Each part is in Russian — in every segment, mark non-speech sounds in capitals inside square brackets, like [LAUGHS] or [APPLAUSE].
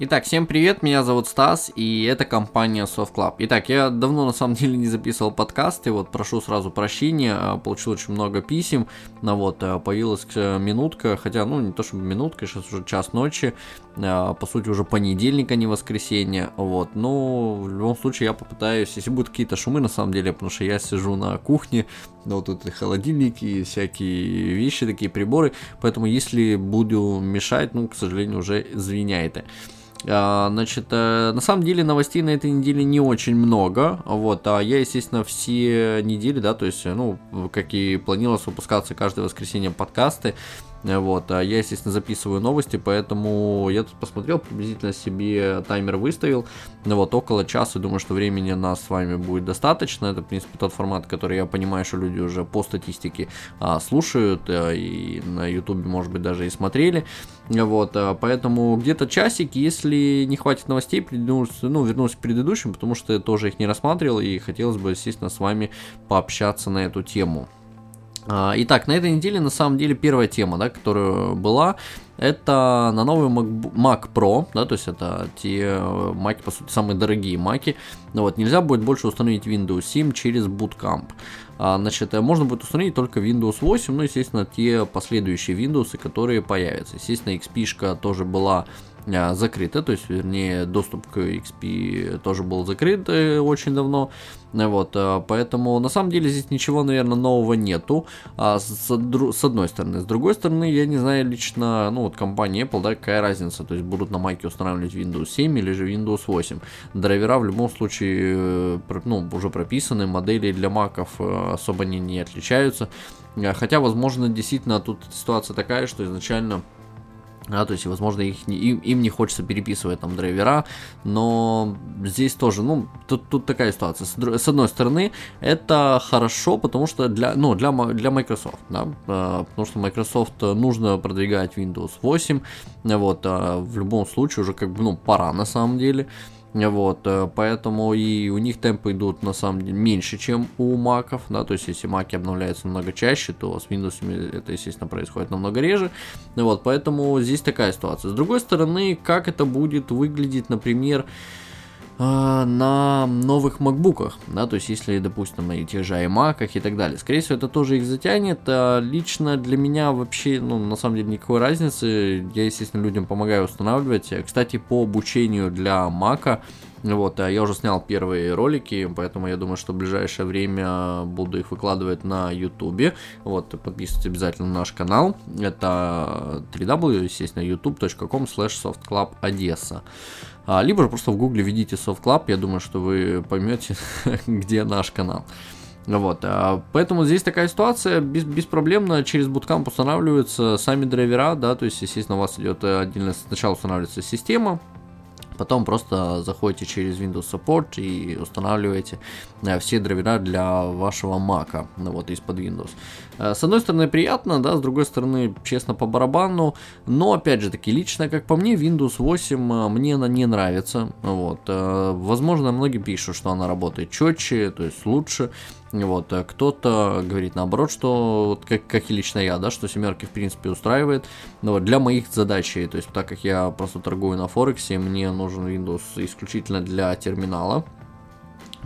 Итак, всем привет, меня зовут Стас, и это компания Soft Club. Итак, я давно на самом деле не записывал подкасты, вот прошу сразу прощения, а, получил очень много писем, но вот а, появилась э, минутка, хотя, ну, не то чтобы минутка, сейчас уже час ночи, по сути уже понедельник, а не воскресенье, вот, но в любом случае я попытаюсь, если будут какие-то шумы на самом деле, потому что я сижу на кухне, ну, вот и холодильники, и всякие вещи, такие приборы, поэтому если буду мешать, ну, к сожалению, уже извиняйте. А, значит, э, на самом деле новостей на этой неделе не очень много, вот, а я, естественно, все недели, да, то есть, ну, как и планировалось выпускаться каждое воскресенье подкасты, вот, а я, естественно, записываю новости, поэтому я тут посмотрел, приблизительно себе таймер выставил. Ну вот, около часа, думаю, что времени нас с вами будет достаточно. Это, в принципе, тот формат, который я понимаю, что люди уже по статистике а, слушают, а, и на ютубе, может быть, даже и смотрели. Вот, а, поэтому где-то часик, если не хватит новостей, вернусь, ну, вернусь к предыдущим, потому что я тоже их не рассматривал, и хотелось бы, естественно, с вами пообщаться на эту тему. А, итак, на этой неделе на самом деле первая тема, да, которая была, это на новый Mac, Pro, да, то есть это те маки, по сути, самые дорогие маки. Вот, нельзя будет больше установить Windows 7 через Bootcamp. А, значит, э, можно будет установить только Windows 8, ну, естественно, те последующие Windows, которые появятся. Естественно, XP тоже была а, закрыта, то есть, вернее, доступ к XP тоже был закрыт э, очень давно. Вот, а, поэтому на самом деле здесь ничего, наверное, нового нету. А с, с одной стороны. С другой стороны, я не знаю лично, ну вот компания Apple, да, какая разница. То есть будут на майке устанавливать Windows 7 или же Windows 8. Драйвера в любом случае, э, ну, уже прописаны, модели для маков э, особо не, не отличаются. Хотя, возможно, действительно тут ситуация такая, что изначально да, то есть, возможно, их не, им, им не хочется переписывать там драйвера, но здесь тоже, ну, тут, тут такая ситуация. С, одной стороны, это хорошо, потому что для, ну, для, для Microsoft, да, а, потому что Microsoft нужно продвигать Windows 8, вот, а в любом случае уже как бы, ну, пора на самом деле, вот, э, поэтому и у них темпы идут на самом деле меньше, чем у маков, да, то есть если маки обновляются намного чаще, то с Windows это, естественно, происходит намного реже, вот, поэтому здесь такая ситуация. С другой стороны, как это будет выглядеть, например, а, на новых макбуках, да, то есть если, допустим, на тех же iMac и так далее. Скорее всего, это тоже их затянет. А лично для меня вообще, ну, на самом деле, никакой разницы. Я, естественно, людям помогаю устанавливать. Кстати, по обучению для Mac, вот, а я уже снял первые ролики, поэтому я думаю, что в ближайшее время буду их выкладывать на YouTube. Вот, подписывайтесь обязательно на наш канал. Это www, естественно, youtube.com slash softclubodessa. А, либо же просто в гугле введите Soft Club, я думаю, что вы поймете, [LAUGHS] где наш канал. Вот, а, поэтому здесь такая ситуация, без, беспроблемно через Bootcamp устанавливаются сами драйвера, да, то есть, естественно, у вас идет отдельно, сначала устанавливается система, Потом просто заходите через Windows Support и устанавливаете э, все драйвера для вашего Mac, ну, вот из-под Windows. Э, с одной стороны приятно, да, с другой стороны, честно, по барабану, но, опять же таки, лично, как по мне, Windows 8 э, мне она не нравится, вот. Возможно, многие пишут, что она работает четче, то есть лучше, вот, а кто-то говорит наоборот, что как, как и лично я, да, что семерки в принципе устраивает. Но вот для моих задач, то есть так как я просто торгую на Форексе, мне нужен Windows исключительно для терминала.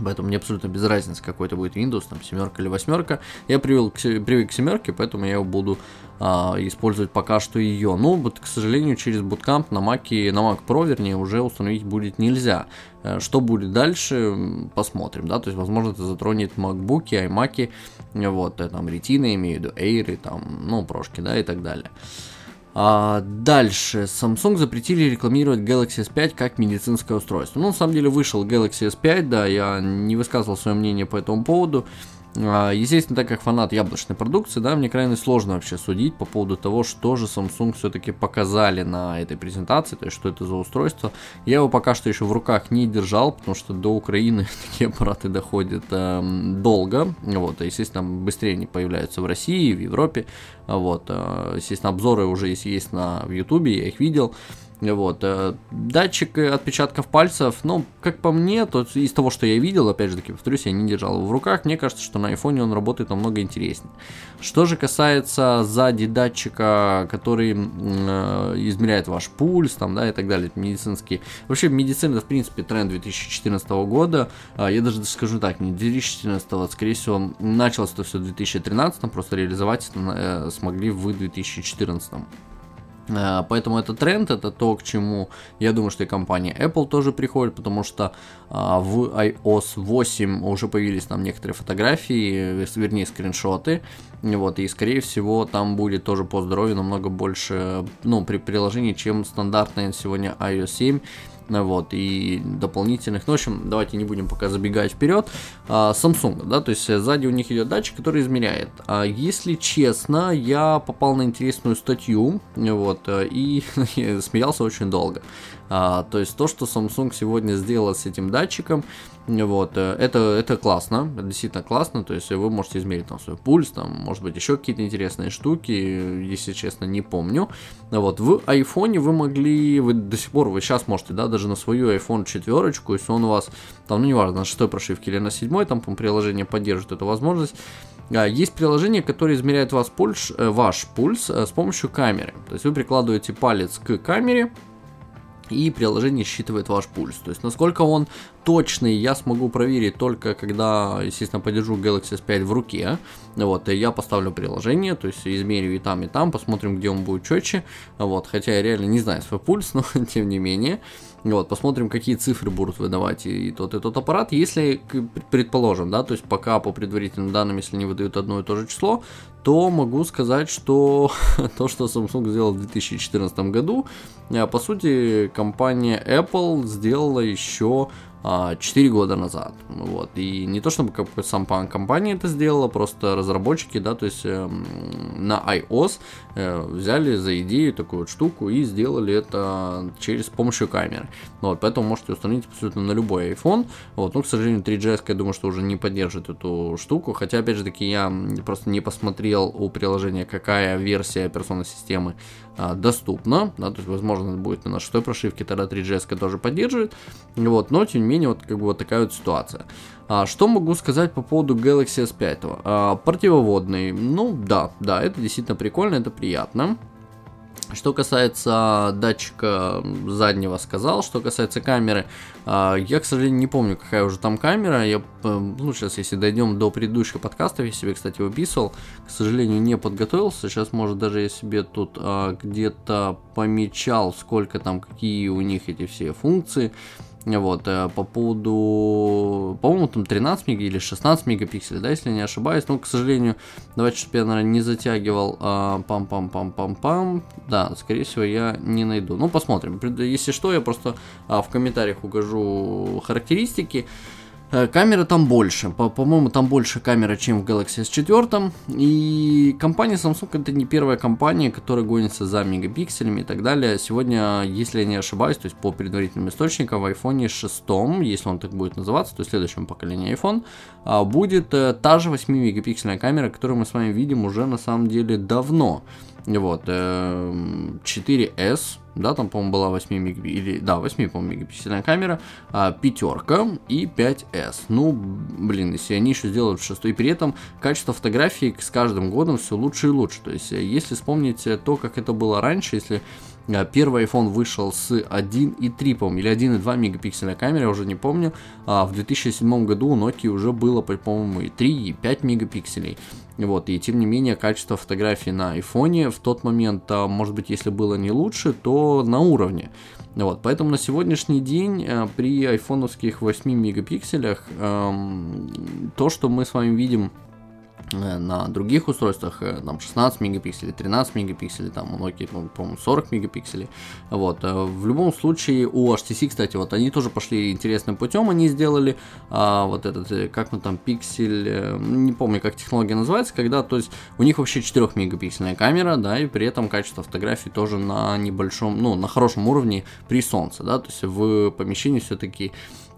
Поэтому мне абсолютно без разницы, какой это будет Windows, там семерка или восьмерка. Я привел, привык к семерке, поэтому я его буду использовать пока что ее. Но, вот, к сожалению, через Bootcamp на Mac, на Mac Pro, вернее, уже установить будет нельзя. Э, что будет дальше, посмотрим, да, то есть, возможно, это затронет MacBook, iMac, вот, э, там, Retina, имею в виду, Air, там, ну, прошки, да, и так далее. А дальше. Samsung запретили рекламировать Galaxy S5 как медицинское устройство. Ну, на самом деле, вышел Galaxy S5, да, я не высказывал свое мнение по этому поводу. А, естественно, так как фанат яблочной продукции, да, мне крайне сложно вообще судить по поводу того, что же Samsung все-таки показали на этой презентации, то есть что это за устройство. Я его пока что еще в руках не держал, потому что до Украины [LAUGHS] такие аппараты доходят э, долго, вот, естественно, быстрее они появляются в России, в Европе, вот, э, естественно, обзоры уже есть, есть на в Ютубе, я их видел, Вот. Э, датчик отпечатков пальцев, ну, как по мне, то из того, что я видел, опять же таки, повторюсь, я не держал его в руках, мне кажется, что на айфоне он работает намного интереснее. Что же касается сзади датчика, который э, измеряет ваш пульс, там, да, и так далее, медицинский. Вообще, медицина, в принципе, тренд 2014 года. А, я даже скажу так, не 2014, а, скорее всего, началось это все в 2013, просто реализовать это э, смогли в 2014. Э, поэтому это тренд, это то, к чему я думаю, что и компания Apple тоже приходит, потому что а, в iOS 8 уже появились там некоторые фотографии, вернее скриншоты, вот, и скорее всего там будет тоже по здоровью намного больше, ну, при приложении, чем стандартное сегодня iOS 7, вот, и дополнительных, ну, в общем, давайте не будем пока забегать вперед, а, Samsung, да, то есть сзади у них идет датчик, который измеряет. А, если честно, я попал на интересную статью, вот, и [LAUGHS] смеялся очень долго. А, то есть то, что Samsung сегодня сделал с этим датчиком, вот, э, это, это классно, это действительно классно, то есть вы можете измерить там свой пульс, там, может быть, еще какие-то интересные штуки, если честно, не помню. Вот, в iPhone вы могли, вы до сих пор, вы сейчас можете, да, даже на свою iPhone четверочку, если он у вас, там, ну, неважно, на шестой прошивке или на седьмой, там, по приложение поддерживает эту возможность, а, есть приложение, которое измеряет вас пульс, э, ваш пульс э, с помощью камеры. То есть вы прикладываете палец к камере, и приложение считывает ваш пульс. То есть насколько он точный, я смогу проверить только когда, естественно, подержу Galaxy S5 в руке. Вот, и я поставлю приложение, то есть измерю и там, и там, посмотрим, где он будет четче. Вот, хотя я реально не знаю свой пульс, [LAUGHS] но тем не менее. Вот, посмотрим, какие цифры будут выдавать и тот, и тот аппарат. Если, предположим, да, то есть пока по предварительным данным, если не выдают одно и то же число, то могу сказать, что [LAUGHS] то, что Samsung сделал в 2014 году, э, по сути, компания Apple сделала еще 4 а, года назад. Вот. И не то чтобы как сам компания это сделала, просто разработчики, да, то есть э, на iOS э, взяли за идею такую вот штуку и сделали это через помощью камеры. Вот, поэтому можете установить абсолютно на любой iPhone. Вот, но, к сожалению, 3GS, я думаю, что уже не поддержит эту штуку. Хотя, опять же таки, я просто не посмотрел у приложения, какая версия операционной системы а, доступна, да, то есть, возможно, будет на шестой прошивке, тогда 3GS тоже поддерживает, вот, но, тем не менее, вот, как бы, вот такая вот ситуация. А, что могу сказать по поводу Galaxy S5? А, противоводный, ну, да, да, это действительно прикольно, это приятно. Что касается датчика заднего сказал, что касается камеры, а, я, к сожалению, не помню, какая уже там камера. Я, э, ну, сейчас, если дойдем до предыдущих подкастов, я себе, кстати, выписывал, к сожалению, не подготовился. Сейчас, может, даже я себе тут а, где-то помечал, сколько там, какие у них эти все функции. Вот, э, по поводу, по-моему, там 13 мега или 16 мегапикселей, да, если не ошибаюсь. Но, к сожалению, давайте, чтобы я, наверное, не затягивал а, пам-пам-пам-пам-пам. Да, скорее всего, я не найду. Ну, посмотрим. Если что, я просто а, в комментариях укажу характеристики. Э, камера там больше, по-моему, там больше камера, чем в Galaxy S4. И компания Samsung это не первая компания, которая гонится за мегапикселями и так далее. Сегодня, если я не ошибаюсь, то есть по предварительным источникам, в iPhone 6, если он так будет называться, то есть в следующем поколении iPhone, а, будет э, та же 8 мегапиксельная камера, которую мы с вами видим уже на самом деле давно. Вот, 4S, эм, да, там, по-моему, была 8 мег... или, да, 8, по-моему, мегапиксельная камера, а, пятерка и 5S. Ну, блин, если они еще сделают шестой, при этом качество фотографий с каждым годом все лучше и лучше. То есть, если вспомнить то, как это было раньше, если а, Первый iPhone вышел с 1,3, по-моему, или 1,2 мегапиксельной камеры, я уже не помню. А в 2007 году у Nokia уже было, по-моему, и 3, и 5 мегапикселей. Вот, и тем не менее, качество фотографий на iPhone в тот момент, а, может быть, если было не лучше, то на уровне. Вот, поэтому на сегодняшний день а, при айфоновских 8 мегапикселях то, что мы с вами видим на других устройствах э, там 16 мегапикселей, 13 мегапикселей, там у Nokia, по-моему, 40 мегапикселей. Вот. Э, в любом случае у HTC, кстати, вот они тоже пошли интересным путем, они сделали а, вот этот, как мы там, пиксель, не помню, как технология называется, когда, то есть у них вообще 4 мегапиксельная камера, да, и при этом качество фотографий тоже на небольшом, ну, на хорошем уровне при солнце, да, то есть в помещении все-таки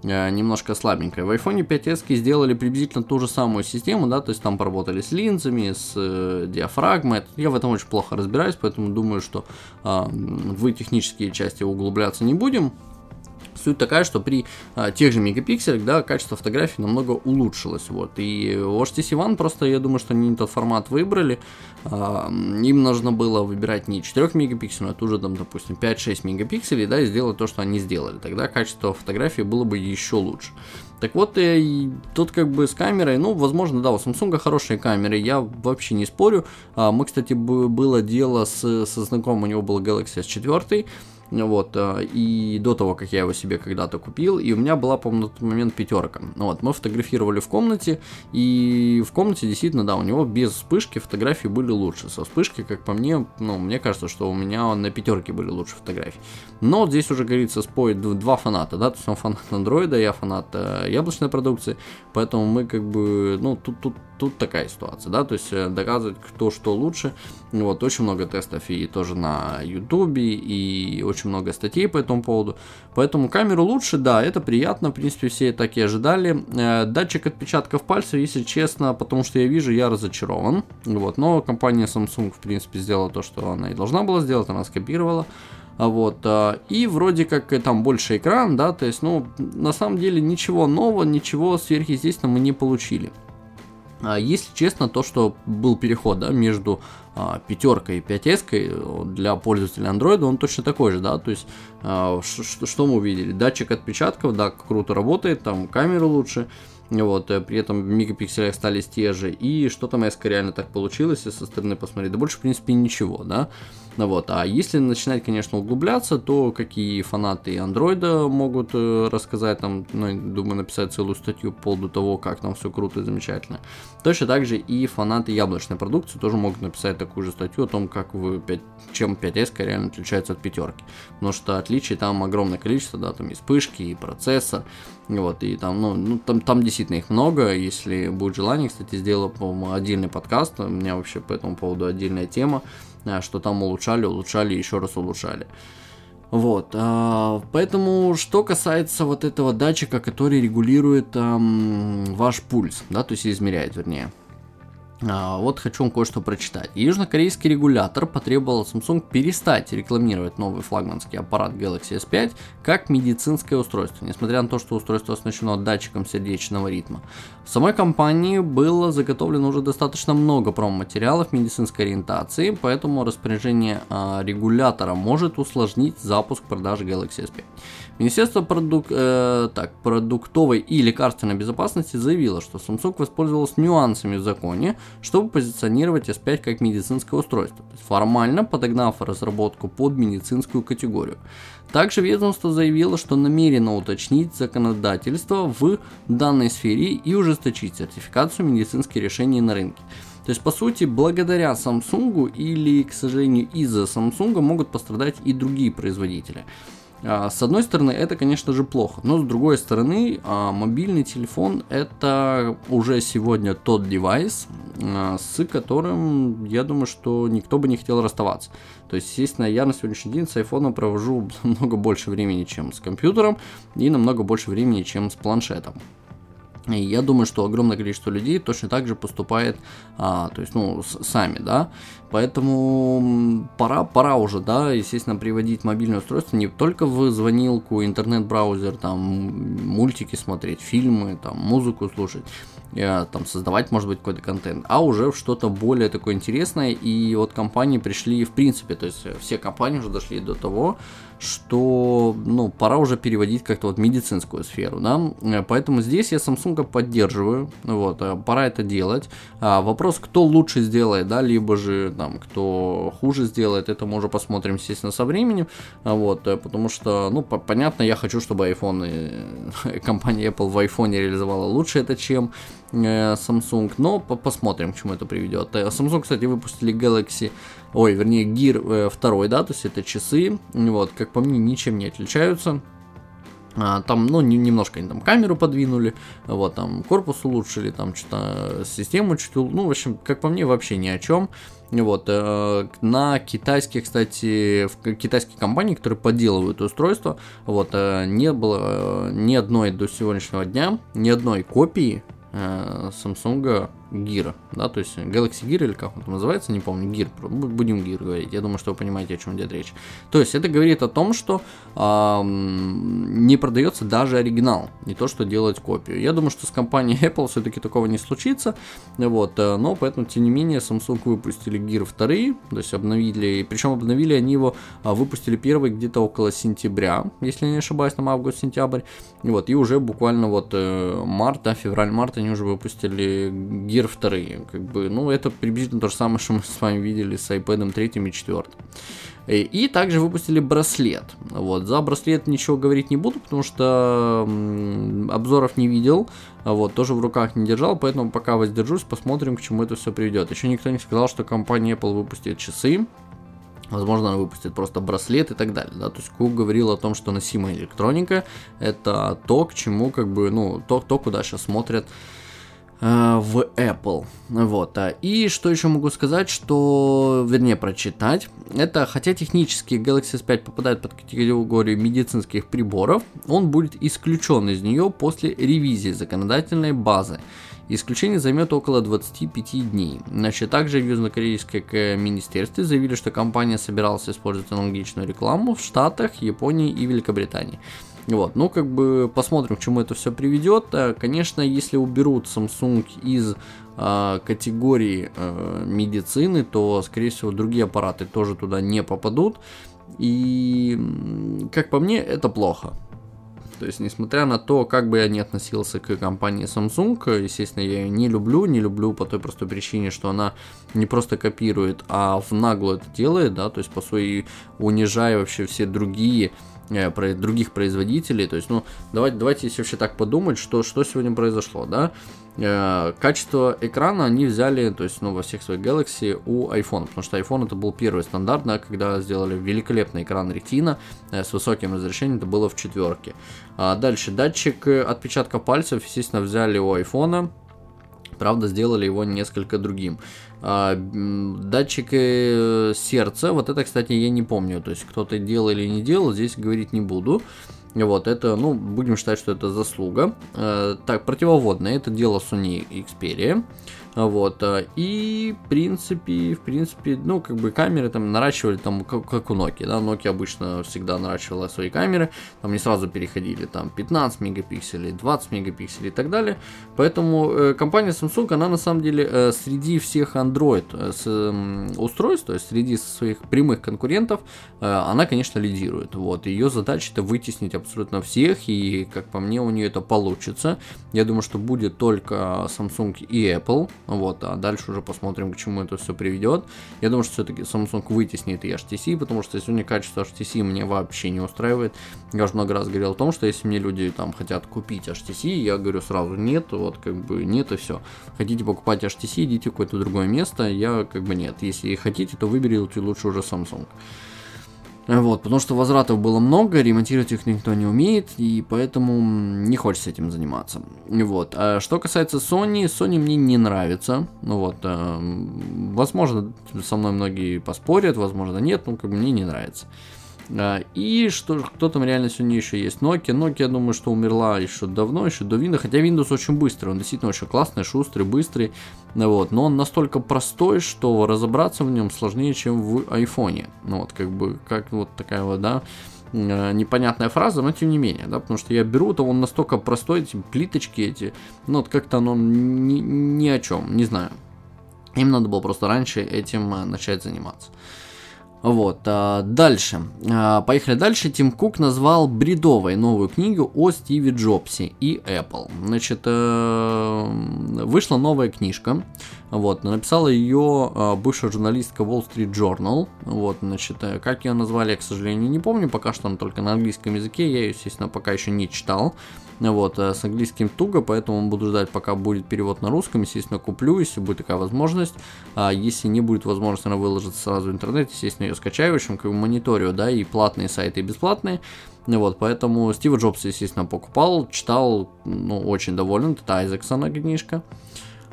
немножко слабенькая. В iPhone 5s сделали приблизительно ту же самую систему, да, то есть там поработали с линзами, с э, диафрагмой. Я в этом очень плохо разбираюсь, поэтому думаю, что э, в технические части углубляться не будем. Суть такая, что при а, тех же мегапикселях, да, качество фотографий намного улучшилось, вот, и HTC One просто, я думаю, что они не тот формат выбрали, а, им нужно было выбирать не 4 мегапикселей, а тоже, там, допустим, 5-6 мегапикселей, да, и сделать то, что они сделали, тогда качество фотографии было бы еще лучше. Так вот, э, и тут как бы с камерой, ну, возможно, да, у Samsung хорошие камеры, я вообще не спорю. А, мы, кстати, было дело с, со знакомым, у него был Galaxy S4, вот, э, и до того, как я его себе когда-то купил, и у меня была, по-моему, на тот момент пятерка. Вот, мы фотографировали в комнате, и в комнате действительно, да, у него без вспышки фотографии были лучше. Со вспышкой, как по мне, ну, мне кажется, что у меня на пятерке были лучше фотографии. Но здесь уже, говорится, споет два фаната, да, то есть он фанат андроида, я фанат э, яблочной продукции, поэтому мы как бы, ну, тут, тут тут такая ситуация, да, то есть э, доказывать, кто что лучше. Вот, очень много тестов и тоже на ютубе, и очень много статей по этому поводу. Поэтому камеру лучше, да, это приятно, в принципе, все так и ожидали. Э, датчик отпечатков пальцев, если честно, потому что я вижу, я разочарован. Вот, но компания Samsung, в принципе, сделала то, что она и должна была сделать, она скопировала. А вот, э, и вроде как там больше экран, да, то есть, ну, на самом деле ничего нового, ничего сверхъестественного мы не получили. А если честно, то, что был переход да, между а, пятеркой и 5S для пользователя Android, он точно такой же, да, то есть а, что, мы увидели? Датчик отпечатков, да, круто работает, там камера лучше, вот, э, при этом мегапиксели остались те же, и что там эска реально так получилось, если со стороны посмотреть, да больше, в принципе, ничего, да, ну вот, а если начинать, конечно, углубляться, то какие фанаты андроида могут э, рассказать, там, ну, думаю, написать целую статью по поводу того, как там все круто и замечательно. Точно так же и фанаты яблочной продукции тоже могут написать такую же статью о том, как вы 5, чем 5S реально отличается от пятерки. Потому что отличий там огромное количество, да, там и вспышки, и процессор, вот, и там, ну, ну там, там действительно их много, если будет желание, кстати, сделаю, по-моему, отдельный подкаст, у меня вообще по этому поводу отдельная тема, а, что там улучшали, улучшали, еще раз улучшали. Вот, а, поэтому, что касается вот этого датчика, который регулирует ваш пульс, да, то есть измеряет, вернее. А, вот хочу вам кое-что прочитать. Южнокорейский регулятор потребовал Samsung перестать рекламировать новый флагманский аппарат Galaxy S5 как медицинское устройство, несмотря на то, что устройство оснащено датчиком сердечного ритма. В самой компании было заготовлено уже достаточно много промо-материалов медицинской ориентации, поэтому распоряжение а, регулятора может усложнить запуск продажи Galaxy S5. Министерство продук... э, так, продуктовой и лекарственной безопасности заявило, что Samsung воспользовалась нюансами в законе, чтобы позиционировать S5 как медицинское устройство, формально подогнав разработку под медицинскую категорию. Также ведомство заявило, что намерено уточнить законодательство в данной сфере и ужесточить сертификацию медицинских решений на рынке. То есть, по сути, благодаря Samsung или, к сожалению, из-за Samsung могут пострадать и другие производители. А, с одной стороны, это, конечно же, плохо, но с другой стороны, а, мобильный телефон это уже сегодня тот девайс, а, с которым, я думаю, что никто бы не хотел расставаться. То есть, естественно, я на сегодняшний день с iPhone провожу [LAUGHS] намного больше времени, чем с компьютером, и намного больше времени, чем с планшетом. И я думаю, что огромное количество людей точно так же поступает, а, то есть, ну, сами, да. Поэтому пора, пора уже, да, естественно, приводить мобильное устройство не только в звонилку, интернет-браузер, там, мультики смотреть, фильмы, там, музыку слушать, э, там, создавать, может быть, какой-то контент, а уже в что-то более такое интересное. И вот компании пришли, в принципе, то есть все компании уже дошли до того, что, ну, пора уже переводить как-то вот медицинскую сферу, да, э, поэтому здесь я Samsung поддерживаю, вот, э, пора это делать. А, вопрос, кто лучше сделает, да, либо же, там, кто хуже сделает, это мы уже посмотрим, естественно, со временем, а, вот, э, потому что, ну, понятно, я хочу, чтобы iPhone, [LAUGHS] компания Apple в iPhone реализовала лучше это, чем Samsung, но посмотрим, к чему это приведет. Samsung, кстати, выпустили Galaxy ой, вернее, Gear 2, да, то есть это часы, вот, как по мне, ничем не отличаются. А, там, ну, немножко они там камеру подвинули, вот, там корпус улучшили, там что-то систему чуть, ну, в общем, как по мне, вообще ни о чем. Вот, э, на китайские, кстати, в китайские компании, которые подделывают устройство, вот, э, не было э, ни одной до сегодняшнего дня, ни одной копии Samsung Gear, да, то есть Galaxy Gear или как он там называется, не помню, Gear, будем Gear говорить, я думаю, что вы понимаете, о чем идет речь. То есть это говорит о том, что э, не продается даже оригинал, не то, что делать копию. Я думаю, что с компанией [LAUGHS] Apple все-таки такого не случится, вот, э, но поэтому, тем не менее, Samsung выпустили Gear 2, то есть обновили, причем обновили они его, а, выпустили первый где-то около сентября, если не ошибаюсь, там август-сентябрь, вот, и уже буквально вот э, март, да, февраль-март они уже выпустили Gear Gear 2. Как бы, ну, это приблизительно то же самое, что мы с вами видели с iPad 3 и 4. И, и также выпустили браслет. Вот, за браслет ничего говорить не буду, потому что обзоров не видел, вот, тоже в руках не держал, поэтому пока воздержусь, посмотрим, к чему это все приведет. Еще никто не сказал, что компания Apple выпустит часы, Возможно, она выпустит просто браслет и так далее, да, то есть Куб говорил о том, что носимая электроника это то, к чему, как бы, ну, то, то куда сейчас смотрят Э, в Apple. Вот. А, и что еще могу сказать, что, вернее, прочитать, это, хотя технически Galaxy S5 попадает под категорию медицинских приборов, он будет исключен из нее после ревизии законодательной базы. Исключение займет около 25 дней. Значит, также в Южнокорейское министерстве заявили, что компания собиралась использовать аналогичную рекламу в Штатах, Японии и Великобритании. Вот, ну как бы посмотрим, к чему это все приведет. Э, конечно, если уберут Samsung из э, категории э, медицины, то, скорее всего, другие аппараты тоже туда не попадут. И, как по мне, это плохо. То есть, несмотря на то, как бы я ни относился к компании Samsung, естественно, я ее не люблю, не люблю по той простой причине, что она не просто копирует, а в наглую это делает, да, то есть, по сути, унижая вообще все другие Э, про других производителей. То есть, ну, давайте, давайте если вообще так подумать, что, что сегодня произошло, да. Э, качество экрана они взяли, то есть, ну, во всех своих Galaxy у iPhone, потому что iPhone это был первый стандарт, да, когда сделали великолепный экран Retina э, с высоким разрешением, это было в четверке. А дальше, датчик отпечатка пальцев, естественно, взяли у iPhone, правда, сделали его несколько другим. А, датчик э, сердца, вот это, кстати, я не помню, то есть кто-то делал или не делал, здесь говорить не буду. Вот, это, ну, будем считать, что это заслуга. Э, так, противоводное, это дело Sony Xperia. Вот, э, и, в принципе, в принципе, ну, как бы камеры там наращивали, там, как, у Nokia, да, Nokia обычно всегда наращивала свои камеры, там не сразу переходили, там, 15 мегапикселей, 20 мегапикселей и так далее, поэтому э, компания Samsung, она на самом деле э, среди всех Android э, устройств, то есть среди своих прямых конкурентов, э, она, конечно, лидирует, вот, ее задача это вытеснить абсолютно всех, и, как по мне, у нее это получится, я думаю, что будет только Samsung и Apple, вот, а дальше уже посмотрим, к чему это все приведет. Я думаю, что все-таки Samsung вытеснит и HTC, потому что сегодня качество HTC мне вообще не устраивает. Я уже много раз говорил о том, что если мне люди там хотят купить HTC, я говорю сразу нет, вот как бы нет и все. Хотите покупать HTC, идите в какое-то другое место, я как бы нет. Если хотите, то выберите лучше уже Samsung. Вот, потому что возвратов было много, ремонтировать их никто не умеет, и поэтому не хочется этим заниматься. Вот. А что касается Sony, Sony мне не нравится. Ну вот, э, возможно, со мной многие поспорят, возможно, нет, но как бы мне не нравится. И что, кто там реально сегодня еще есть? Nokia. Nokia, я думаю, что умерла еще давно, еще до Windows. Хотя Windows очень быстрый, он действительно очень классный, шустрый, быстрый. Вот. Но он настолько простой, что разобраться в нем сложнее, чем в iPhone. Ну вот, как бы, как вот такая вот, да, э, непонятная фраза, но тем не менее, да, потому что я беру, то он настолько простой, эти плиточки эти, ну вот как-то оно ни, ни о чем, не знаю. Им надо было просто раньше этим э, начать заниматься. Вот, а, дальше. А, поехали дальше. Тим Кук назвал бредовой новую книгу о Стиве Джобсе и Apple. Значит, э, вышла новая книжка. Вот, написала ее э, бывшая журналистка Wall Street Journal. Вот, значит, э, как ее назвали, я, к сожалению, не помню. Пока что она только на английском языке. Я ее, естественно, пока еще не читал. Вот, э, с английским туго, поэтому буду ждать, пока будет перевод на русском. Естественно, куплю, если будет такая возможность. А если не будет возможности, она выложится сразу в интернет. Естественно, ее скачаю, в общем, как мониторю, да, и платные сайты, и бесплатные. Вот, поэтому Стива Джобса, естественно, покупал, читал, ну, очень доволен, это Айзексона книжка.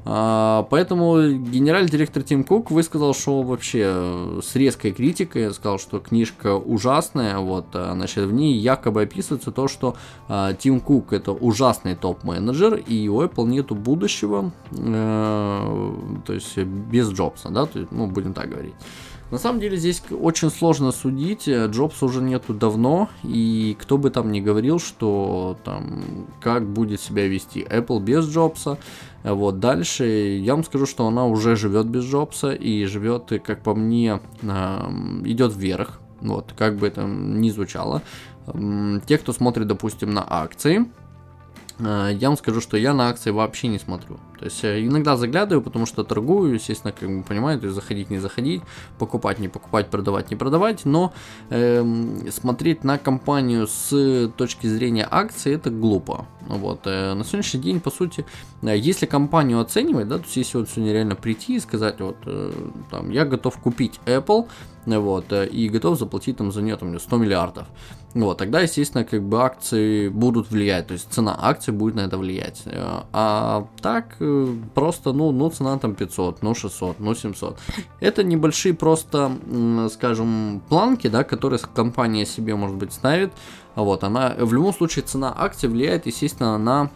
А, поэтому генеральный директор Тим Кук высказал, что вообще с резкой критикой, сказал, что книжка ужасная, вот, а, значит, в ней якобы описывается то, что а, Тим Кук это ужасный топ-менеджер, и у Apple нету будущего, э, то есть без Джобса, да, ну, будем так говорить. На самом деле здесь очень сложно судить, Джобса уже нету давно, и кто бы там ни говорил, что там как будет себя вести Apple без Джобса, вот дальше я вам скажу, что она уже живет без Джобса и живет, как по мне, идет вверх, вот как бы это ни звучало. Те, кто смотрит, допустим, на акции, Э, я вам скажу, что я на акции вообще не смотрю. То есть э, иногда заглядываю, потому что торгую, естественно, как бы понимаете, заходить, не заходить, покупать, не покупать, продавать, не продавать, но э, смотреть на компанию с точки зрения акции это глупо. Вот. Э, на сегодняшний день, по сути, если компанию оценивать, да, то есть если вот сегодня реально прийти и сказать, вот, э, там, я готов купить Apple, вот, и готов заплатить там за нее там, 100 миллиардов, вот, тогда, естественно, как бы акции будут влиять, то есть цена акций будет на это влиять. Э, а так, э, просто, ну, ну, цена там 500, ну, 600, ну, 700. Это небольшие просто, скажем, планки, да, которые компания себе, может быть, ставит. Вот, она, в любом случае, цена акций влияет, естественно, на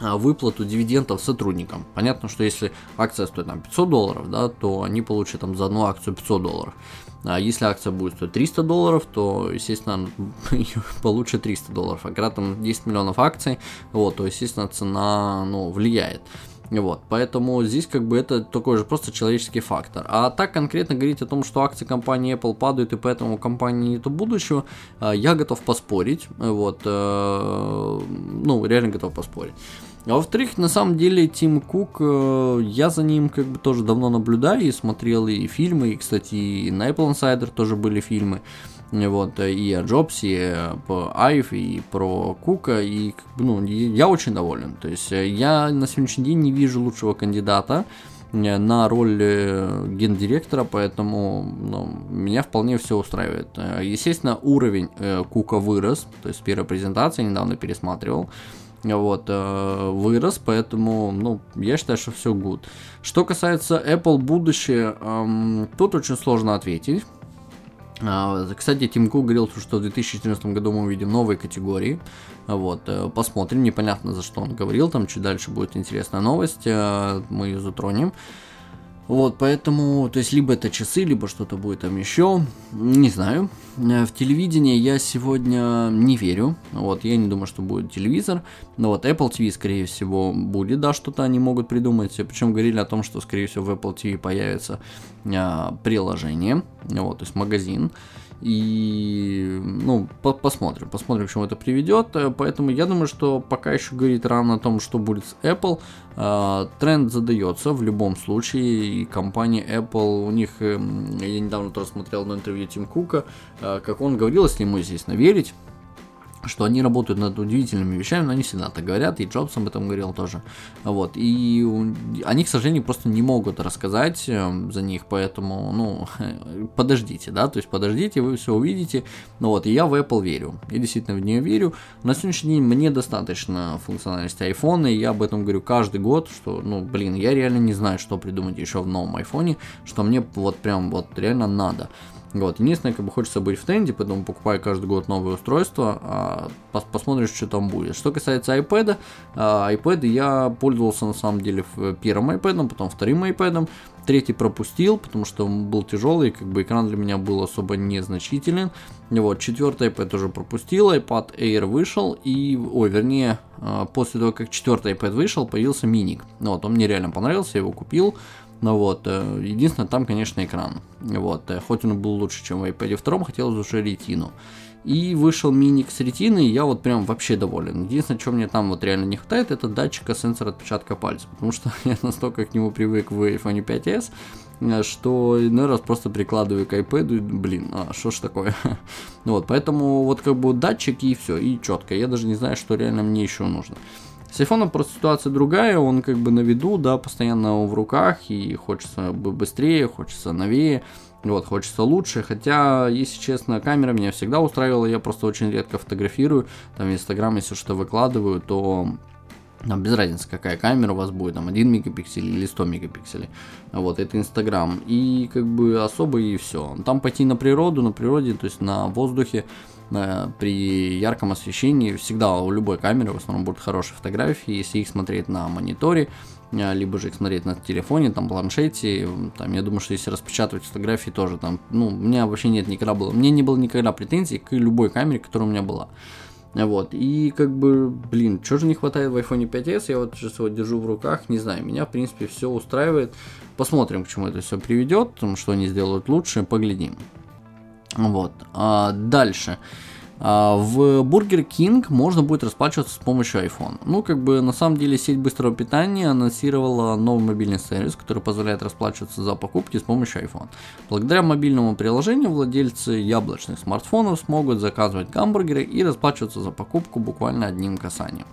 а, выплату дивидендов сотрудникам. Понятно, что если акция стоит там 500 долларов, да, то они получат там за одну акцию 500 долларов. А если акция будет стоить 300 долларов, то, естественно, [LAUGHS] получит 300 долларов. А когда там 10 миллионов акций, вот, то, естественно, цена, ну, влияет. Вот, поэтому здесь как бы это такой же просто человеческий фактор. А так конкретно говорить о том, что акции компании Apple падают и поэтому у компании нету будущего, а, я готов поспорить. Вот, э, ну, реально готов поспорить. А во-вторых, на самом деле, Тим Кук, э, я за ним как бы тоже давно наблюдаю и смотрел и фильмы, и, кстати, и на Apple Insider тоже были фильмы. Вот, и о Джобсе, и по Айв, и про Кука, и ну, я очень доволен. То есть э, я на сегодняшний день не вижу лучшего кандидата э, на роль гендиректора, поэтому ну, меня вполне все устраивает. Естественно, уровень Кука вырос, то есть первая презентация недавно пересматривал вот, э, вырос, поэтому, ну, я считаю, что все good. Что касается Apple будущее, эм, тут очень сложно ответить. А, кстати, Тим Кук говорил, что в 2014 году мы увидим новые категории. Вот, э, посмотрим, непонятно за что он говорил, там чуть дальше будет интересная новость, э, мы ее затронем. Вот, поэтому, то есть, либо это часы, либо что-то будет там еще, не знаю. Э, в телевидение я сегодня не верю, вот, я не думаю, что будет телевизор. Но вот Apple TV, скорее всего, будет, да, что-то они могут придумать. Причем говорили о том, что, скорее всего, в Apple TV появится а, приложение, вот, то есть магазин. И, ну, по посмотрим, посмотрим, к чему это приведет. Э, поэтому я думаю, что пока еще говорить рано о том, что будет с Apple. Э, тренд задается в любом случае. И компания Apple, у них, э, я недавно тоже смотрел на интервью Тим Кука, э, как он говорил, если ему, естественно, верить, что они работают над удивительными вещами, но они всегда так говорят, и Джобс об этом говорил тоже. Вот, и они, к сожалению, просто не могут рассказать э, за них, поэтому, ну, [LAUGHS] подождите, да, то есть подождите, вы все увидите. Ну вот, и я в Apple верю, я действительно в нее верю. На сегодняшний день мне достаточно функциональности iPhone, и я об этом говорю каждый год, что, ну, блин, я реально не знаю, что придумать еще в новом iPhone, что мне вот прям вот реально надо. Вот. Единственное, как бы хочется быть в тренде, поэтому покупаю каждый год новое устройство, а пос посмотришь, что там будет. Что касается iPad, а, iPad я пользовался на самом деле первым iPad, потом вторым iPad, третий пропустил, потому что он был тяжелый, как бы экран для меня был особо незначителен. Вот, четвертый iPad тоже пропустил, iPad Air вышел, и, ой, вернее, а, после того, как четвертый iPad вышел, появился миник. Вот, он мне реально понравился, я его купил, ну вот, э, единственное, там, конечно, экран. Вот, э, хоть он был лучше, чем в iPad 2, хотелось уже ретину. И вышел миник с ретиной, и я вот прям вообще доволен. Единственное, что мне там вот реально не хватает, это датчика сенсора отпечатка пальца. Потому что [LAUGHS] я настолько к нему привык в iPhone 5s, э, что иной раз просто прикладываю к iPad, и, блин, а что ж такое? [LAUGHS] вот, поэтому вот как бы датчик и все, и четко. Я даже не знаю, что реально мне еще нужно. С айфоном просто ситуация другая, он как бы на виду, да, постоянно в руках, и хочется бы быстрее, хочется новее. вот, хочется лучше, хотя, если честно, камера меня всегда устраивала, я просто очень редко фотографирую, там в Инстаграм, если что выкладываю, то там без разницы, какая камера у вас будет, там 1 мегапиксель или 100 мегапикселей. Вот, это Инстаграм. И как бы особо и все. Там пойти на природу, на природе, то есть на воздухе, при ярком освещении, всегда у любой камеры в основном будут хорошие фотографии, если их смотреть на мониторе, э, либо же их смотреть на телефоне, там, планшете, там, я думаю, что если распечатывать фотографии тоже, там, ну, у меня вообще нет никогда было, мне не было никогда претензий к любой камере, которая у меня была. Вот, и как бы, блин, что же не хватает в iPhone 5s, я вот сейчас его держу в руках, не знаю, меня, в принципе, все устраивает. Посмотрим, к чему это все приведет, что они сделают лучше, поглядим. Вот, а дальше. А, в Burger King можно будет расплачиваться с помощью iPhone. Ну, как бы, на самом деле, сеть быстрого питания анонсировала новый мобильный сервис, который позволяет расплачиваться за покупки с помощью iPhone. Благодаря мобильному приложению владельцы яблочных смартфонов смогут заказывать гамбургеры и расплачиваться за покупку буквально одним касанием.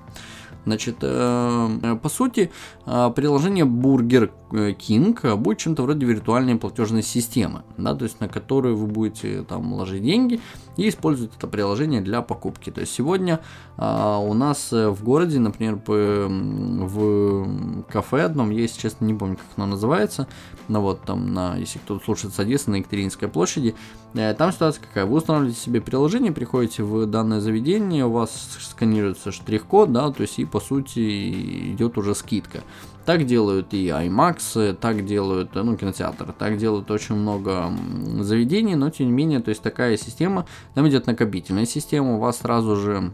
Значит, э, по сути, э, приложение Burger King будет чем-то вроде виртуальной платежной системы, да, то есть на которую вы будете там ложить деньги и использовать это приложение для покупки. То есть сегодня э, у нас в городе, например, в кафе одном есть, честно не помню, как оно называется, но вот там, на, если кто слушает с Одессы, на Екатеринской площади, там ситуация какая, вы устанавливаете себе приложение, приходите в данное заведение, у вас сканируется штрих-код, да, то есть и по сути идет уже скидка. Так делают и IMAX, так делают, ну, кинотеатр, так делают очень много заведений, но тем не менее, то есть такая система, там идет накопительная система, у вас сразу же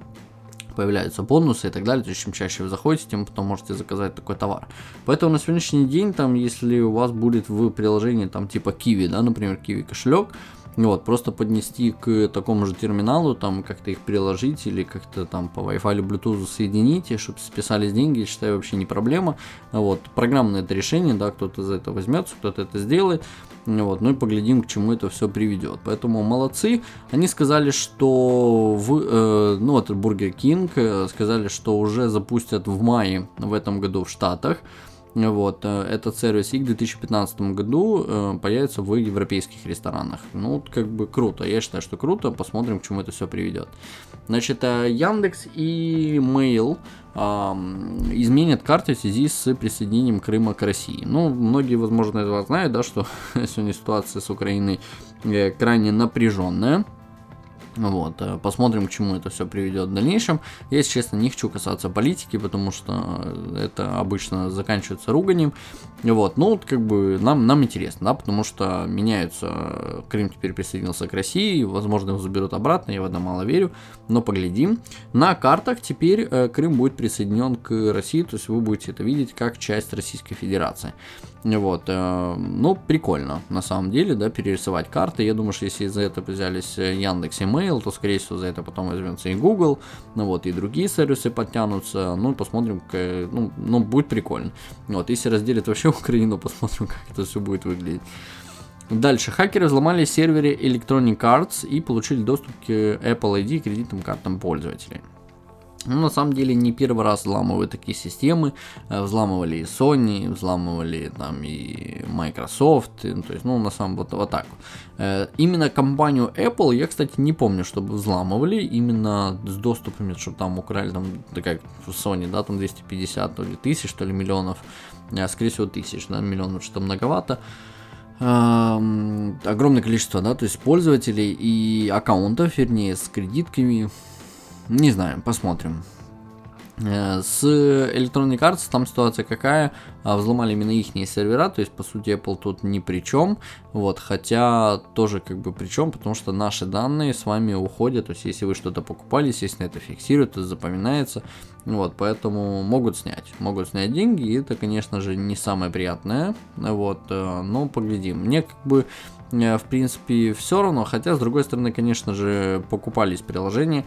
появляются бонусы и так далее, то есть чем чаще вы заходите, тем потом можете заказать такой товар. Поэтому на сегодняшний день, там, если у вас будет в приложении, там, типа Kiwi, да, например, Kiwi кошелек, вот, просто поднести к такому же терминалу, там как-то их приложить или как-то там по Wi-Fi или Bluetooth соедините, чтобы списались деньги, я считаю, вообще не проблема. Вот, программное это решение, да, кто-то за это возьмется, кто-то это сделает. Вот, ну и поглядим, к чему это все приведет. Поэтому молодцы. Они сказали, что в, э, ну вот Burger King э, сказали, что уже запустят в мае в этом году в Штатах. Вот, э, этот сервис и к 2015 году э, появится в европейских ресторанах. Ну, как бы круто, я считаю, что круто, посмотрим, к чему это все приведет. Значит, Яндекс и Mail изменят карты в связи с присоединением Крыма к России. Ну, многие, возможно, вас знают, да, что [LAUGHS] сегодня ситуация с Украиной крайне напряженная. Вот, э, посмотрим, к чему это все приведет в дальнейшем. Я, если честно, не хочу касаться политики, потому что это обычно заканчивается руганием. Вот, ну, как бы нам, нам интересно, да, потому что меняются, Крым теперь присоединился к России, возможно, его заберут обратно, я в это мало верю, но поглядим. На картах теперь э, Крым будет присоединен к России, то есть вы будете это видеть как часть Российской Федерации. Вот, э, ну, прикольно, на самом деле, да, перерисовать карты. Я думаю, что если за это взялись Яндекс и Mail, то, скорее всего, за это потом возьмется и Google, ну вот, и другие сервисы подтянутся, ну, посмотрим, ну, ну, будет прикольно. Вот, если разделят вообще [LAUGHS] Украину, посмотрим, как это все будет выглядеть. Дальше. Хакеры взломали серверы Electronic Arts и получили доступ к Apple ID и кредитным картам пользователей. Ну, на самом деле, не первый раз взламывают такие системы. Э, взламывали и Sony, взламывали там и Microsoft. Ну, то есть, ну, на самом вот, вот так. Э, именно компанию Apple я, кстати, не помню, чтобы взламывали именно с доступами, чтобы там украли, там, в Sony, да, там 250 то ли тысяч, что ли, миллионов. А, скорее всего, тысяч, да, миллионов что-то многовато огромное количество, да, то есть пользователей и аккаунтов, вернее, с кредитками, не знаю, посмотрим. Э, с Electronic Arts там ситуация какая? А, взломали именно их сервера, то есть по сути Apple тут ни при чем. Вот, хотя тоже как бы при чем, потому что наши данные с вами уходят. То есть если вы что-то покупали, естественно, это фиксирует, это запоминается. Вот, поэтому могут снять. Могут снять деньги, и это, конечно же, не самое приятное. Вот, э, но поглядим. Мне как бы э, в принципе все равно, хотя с другой стороны, конечно же, покупались приложения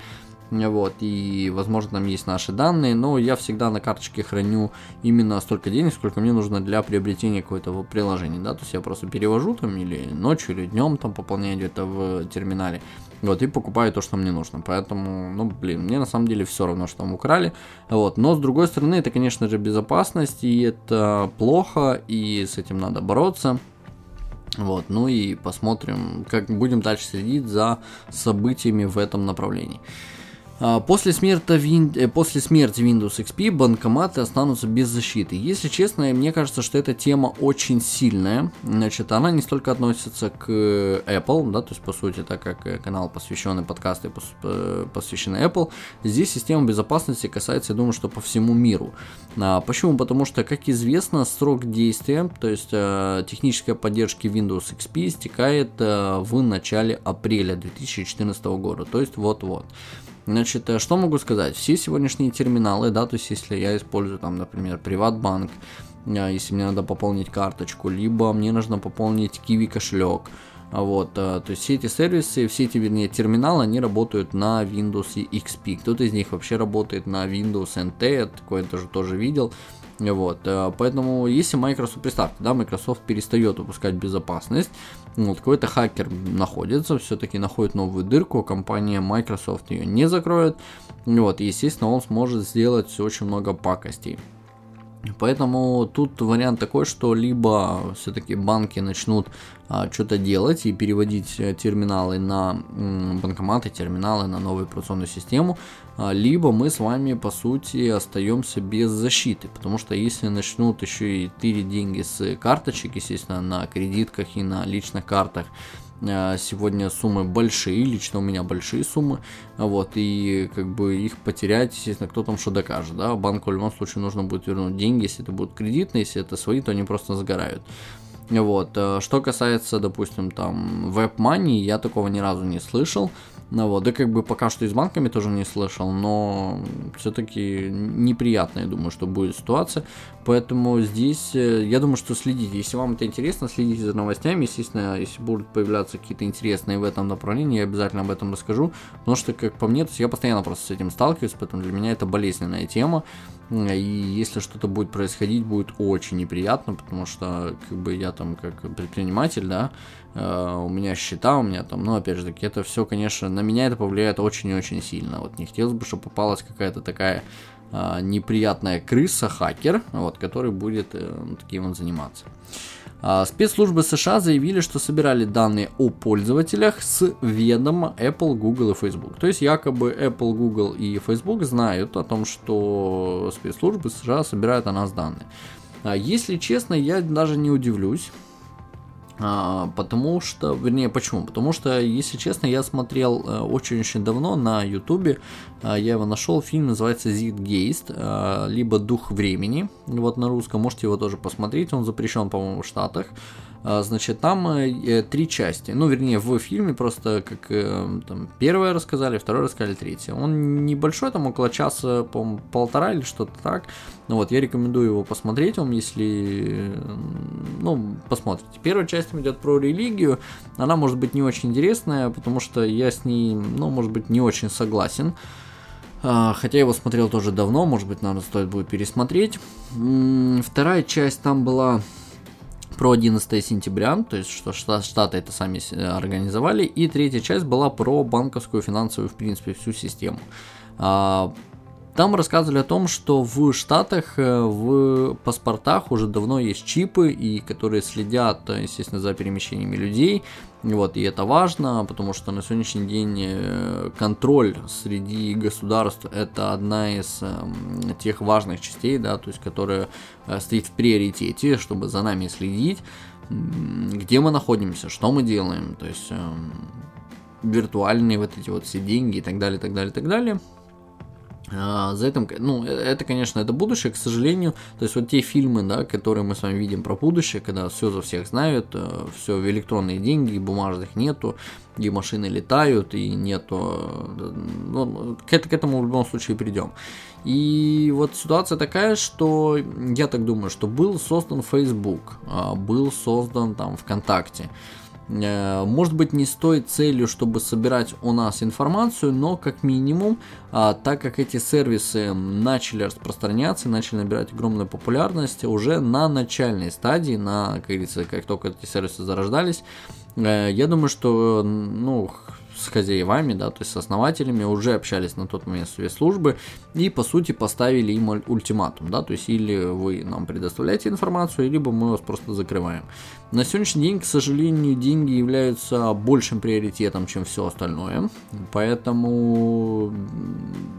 вот, и, возможно, там есть наши данные, но я всегда на карточке храню именно столько денег, сколько мне нужно для приобретения какого-то приложения, да, то есть я просто перевожу там или ночью, или днем там пополняю где-то в терминале, вот, и покупаю то, что мне нужно, поэтому, ну, блин, мне на самом деле все равно, что там украли, вот, но с другой стороны, это, конечно же, безопасность, и это плохо, и с этим надо бороться, Вот, ну и посмотрим, как будем дальше следить за событиями в этом направлении. А, после смерти, вин... Э, после смерти Windows XP банкоматы останутся без защиты. Если честно, мне кажется, что эта тема очень сильная. Значит, она не столько относится к Apple, да, то есть, по сути, так как э, канал посвященный подкасты э, посвященный Apple, здесь система безопасности касается, я думаю, что по всему миру. А, почему? Потому что, как известно, срок действия, то есть техническая поддержка Windows XP истекает в начале апреля 2014 года, то есть вот-вот. Значит, э, что могу сказать? Все сегодняшние терминалы, да, то есть если я использую там, например, Приватбанк, э, если мне надо пополнить карточку, либо мне нужно пополнить Kiwi кошелек, вот, э, то есть все эти сервисы, все эти, вернее, терминалы, они работают на Windows XP. Кто-то из них вообще работает на Windows NT, я такое тоже, тоже видел. Вот, поэтому если Microsoft, представьте, да, Microsoft перестает выпускать безопасность, вот, какой-то хакер находится, все-таки находит новую дырку, компания Microsoft ее не закроет, вот, естественно, он сможет сделать очень много пакостей. Поэтому тут вариант такой, что либо все-таки банки начнут а, что-то делать и переводить терминалы на м, банкоматы, терминалы на новую операционную систему, либо мы с вами по сути остаемся без защиты, потому что если начнут еще и тырить деньги с карточек, естественно, на кредитках и на личных картах, а, сегодня суммы большие, лично у меня большие суммы, вот, и как бы их потерять, естественно, кто там что докажет, да, банку в любом случае нужно будет вернуть деньги, если это будут кредитные, если это свои, то они просто сгорают. Вот, а, что касается, допустим, там, веб-мани, я такого ни разу не слышал, ну вот, да как бы пока что и с банками тоже не слышал, но все-таки неприятно, я думаю, что будет ситуация. Поэтому здесь, э, я думаю, что следите. Если вам это интересно, следите за новостями. Естественно, если будут появляться какие-то интересные в этом направлении, я обязательно об этом расскажу. Потому что, как по мне, то есть я постоянно просто с этим сталкиваюсь, поэтому для меня это болезненная тема. И если что-то будет происходить, будет очень неприятно, потому что как бы я там как предприниматель, да, у меня счета, у меня там, ну, опять же таки, это все, конечно, на меня это повлияет очень и очень сильно. Вот не хотелось бы, чтобы попалась какая-то такая э, неприятная крыса, хакер, вот, который будет э, таким вот заниматься. А, спецслужбы США заявили, что собирали данные о пользователях с ведома Apple, Google и Facebook. То есть якобы Apple, Google и Facebook знают о том, что спецслужбы США собирают о нас данные. А, если честно, я даже не удивлюсь, а, потому что, вернее, почему? Потому что, если честно, я смотрел э, очень-очень давно на ютубе, а, я его нашел, фильм называется Зиггейст, а, либо Дух времени, вот на русском, можете его тоже посмотреть, он запрещен, по-моему, в Штатах. А, значит, там э, э, три части. Ну, вернее, в фильме просто как э, там, первое рассказали, второе рассказали, третье. Он небольшой, там около часа, по полтора или что-то так. Ну вот, я рекомендую его посмотреть вам, если, ну, посмотрите. Первая часть идет про религию. Она может быть не очень интересная, потому что я с ней, ну, может быть, не очень согласен. А, хотя я его смотрел тоже давно, может быть, наверное, стоит будет пересмотреть. Вторая часть там была про 11 сентября, то есть что Штаты это сами организовали, и третья часть была про банковскую, финансовую, в принципе, всю систему. А, там рассказывали о том, что в Штатах э, в паспортах уже давно есть чипы, и которые следят, естественно, за перемещениями людей. Вот, и это важно, потому что на сегодняшний день э, контроль среди государств это одна из эм, тех важных частей, да, то есть которая э, стоит в приоритете, чтобы за нами следить, где мы находимся, что мы делаем, то есть эм, виртуальные вот эти вот все деньги и так далее, так далее, так далее. А, за этим, ну, это, конечно, это будущее, к сожалению. То есть вот те фильмы, да, которые мы с вами видим про будущее, когда все за всех знают, э, все в электронные деньги, бумажных нету, и машины летают, и нету, э, ну, к, к этому в любом случае придем. И вот ситуация такая, что я так думаю, что был создан Facebook, а, был создан там ВКонтакте. Э, может быть, не стоит целью, чтобы собирать у нас информацию, но как минимум, а, так как эти сервисы начали распространяться, начали набирать огромную популярность уже на начальной стадии, на, как говорится, как только эти сервисы зарождались, э, я думаю, что ну, с хозяевами, да, то есть с основателями, уже общались на тот момент с спецслужбы и, по сути, поставили им ультиматум, да, то есть или вы нам предоставляете информацию, либо мы вас просто закрываем. На сегодняшний день, к сожалению, деньги являются большим приоритетом, чем все остальное, поэтому,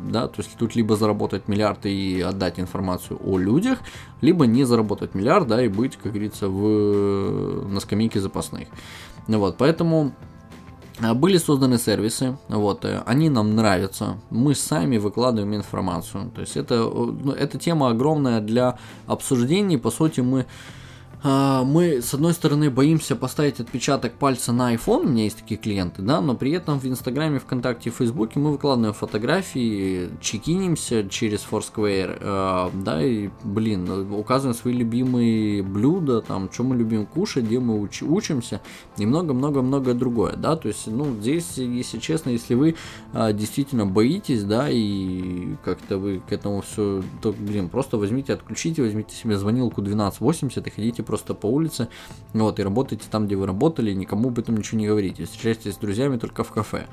да, то есть тут либо заработать миллиард и отдать информацию о людях, либо не заработать миллиард, да, и быть, как говорится, в, на скамейке запасных. Вот, поэтому были созданы сервисы, вот, э, они нам нравятся, мы сами выкладываем информацию, то есть это, ну, эта тема огромная для обсуждений, по сути мы а, мы, с одной стороны, боимся поставить отпечаток пальца на iPhone, у меня есть такие клиенты, да, но при этом в Инстаграме, ВКонтакте, Фейсбуке мы выкладываем фотографии, чекинимся через Foursquare, э, да, и, блин, указываем свои любимые блюда, там, что мы любим кушать, где мы уч- учимся, и много-много-много другое, да, то есть, ну, здесь, если честно, если вы э, действительно боитесь, да, и как-то вы к этому все, то, блин, просто возьмите, отключите, возьмите себе звонилку 1280 и ходите просто по улице, вот, и работаете там, где вы работали, никому об этом ничего не говорите, встречаетесь с друзьями только в кафе,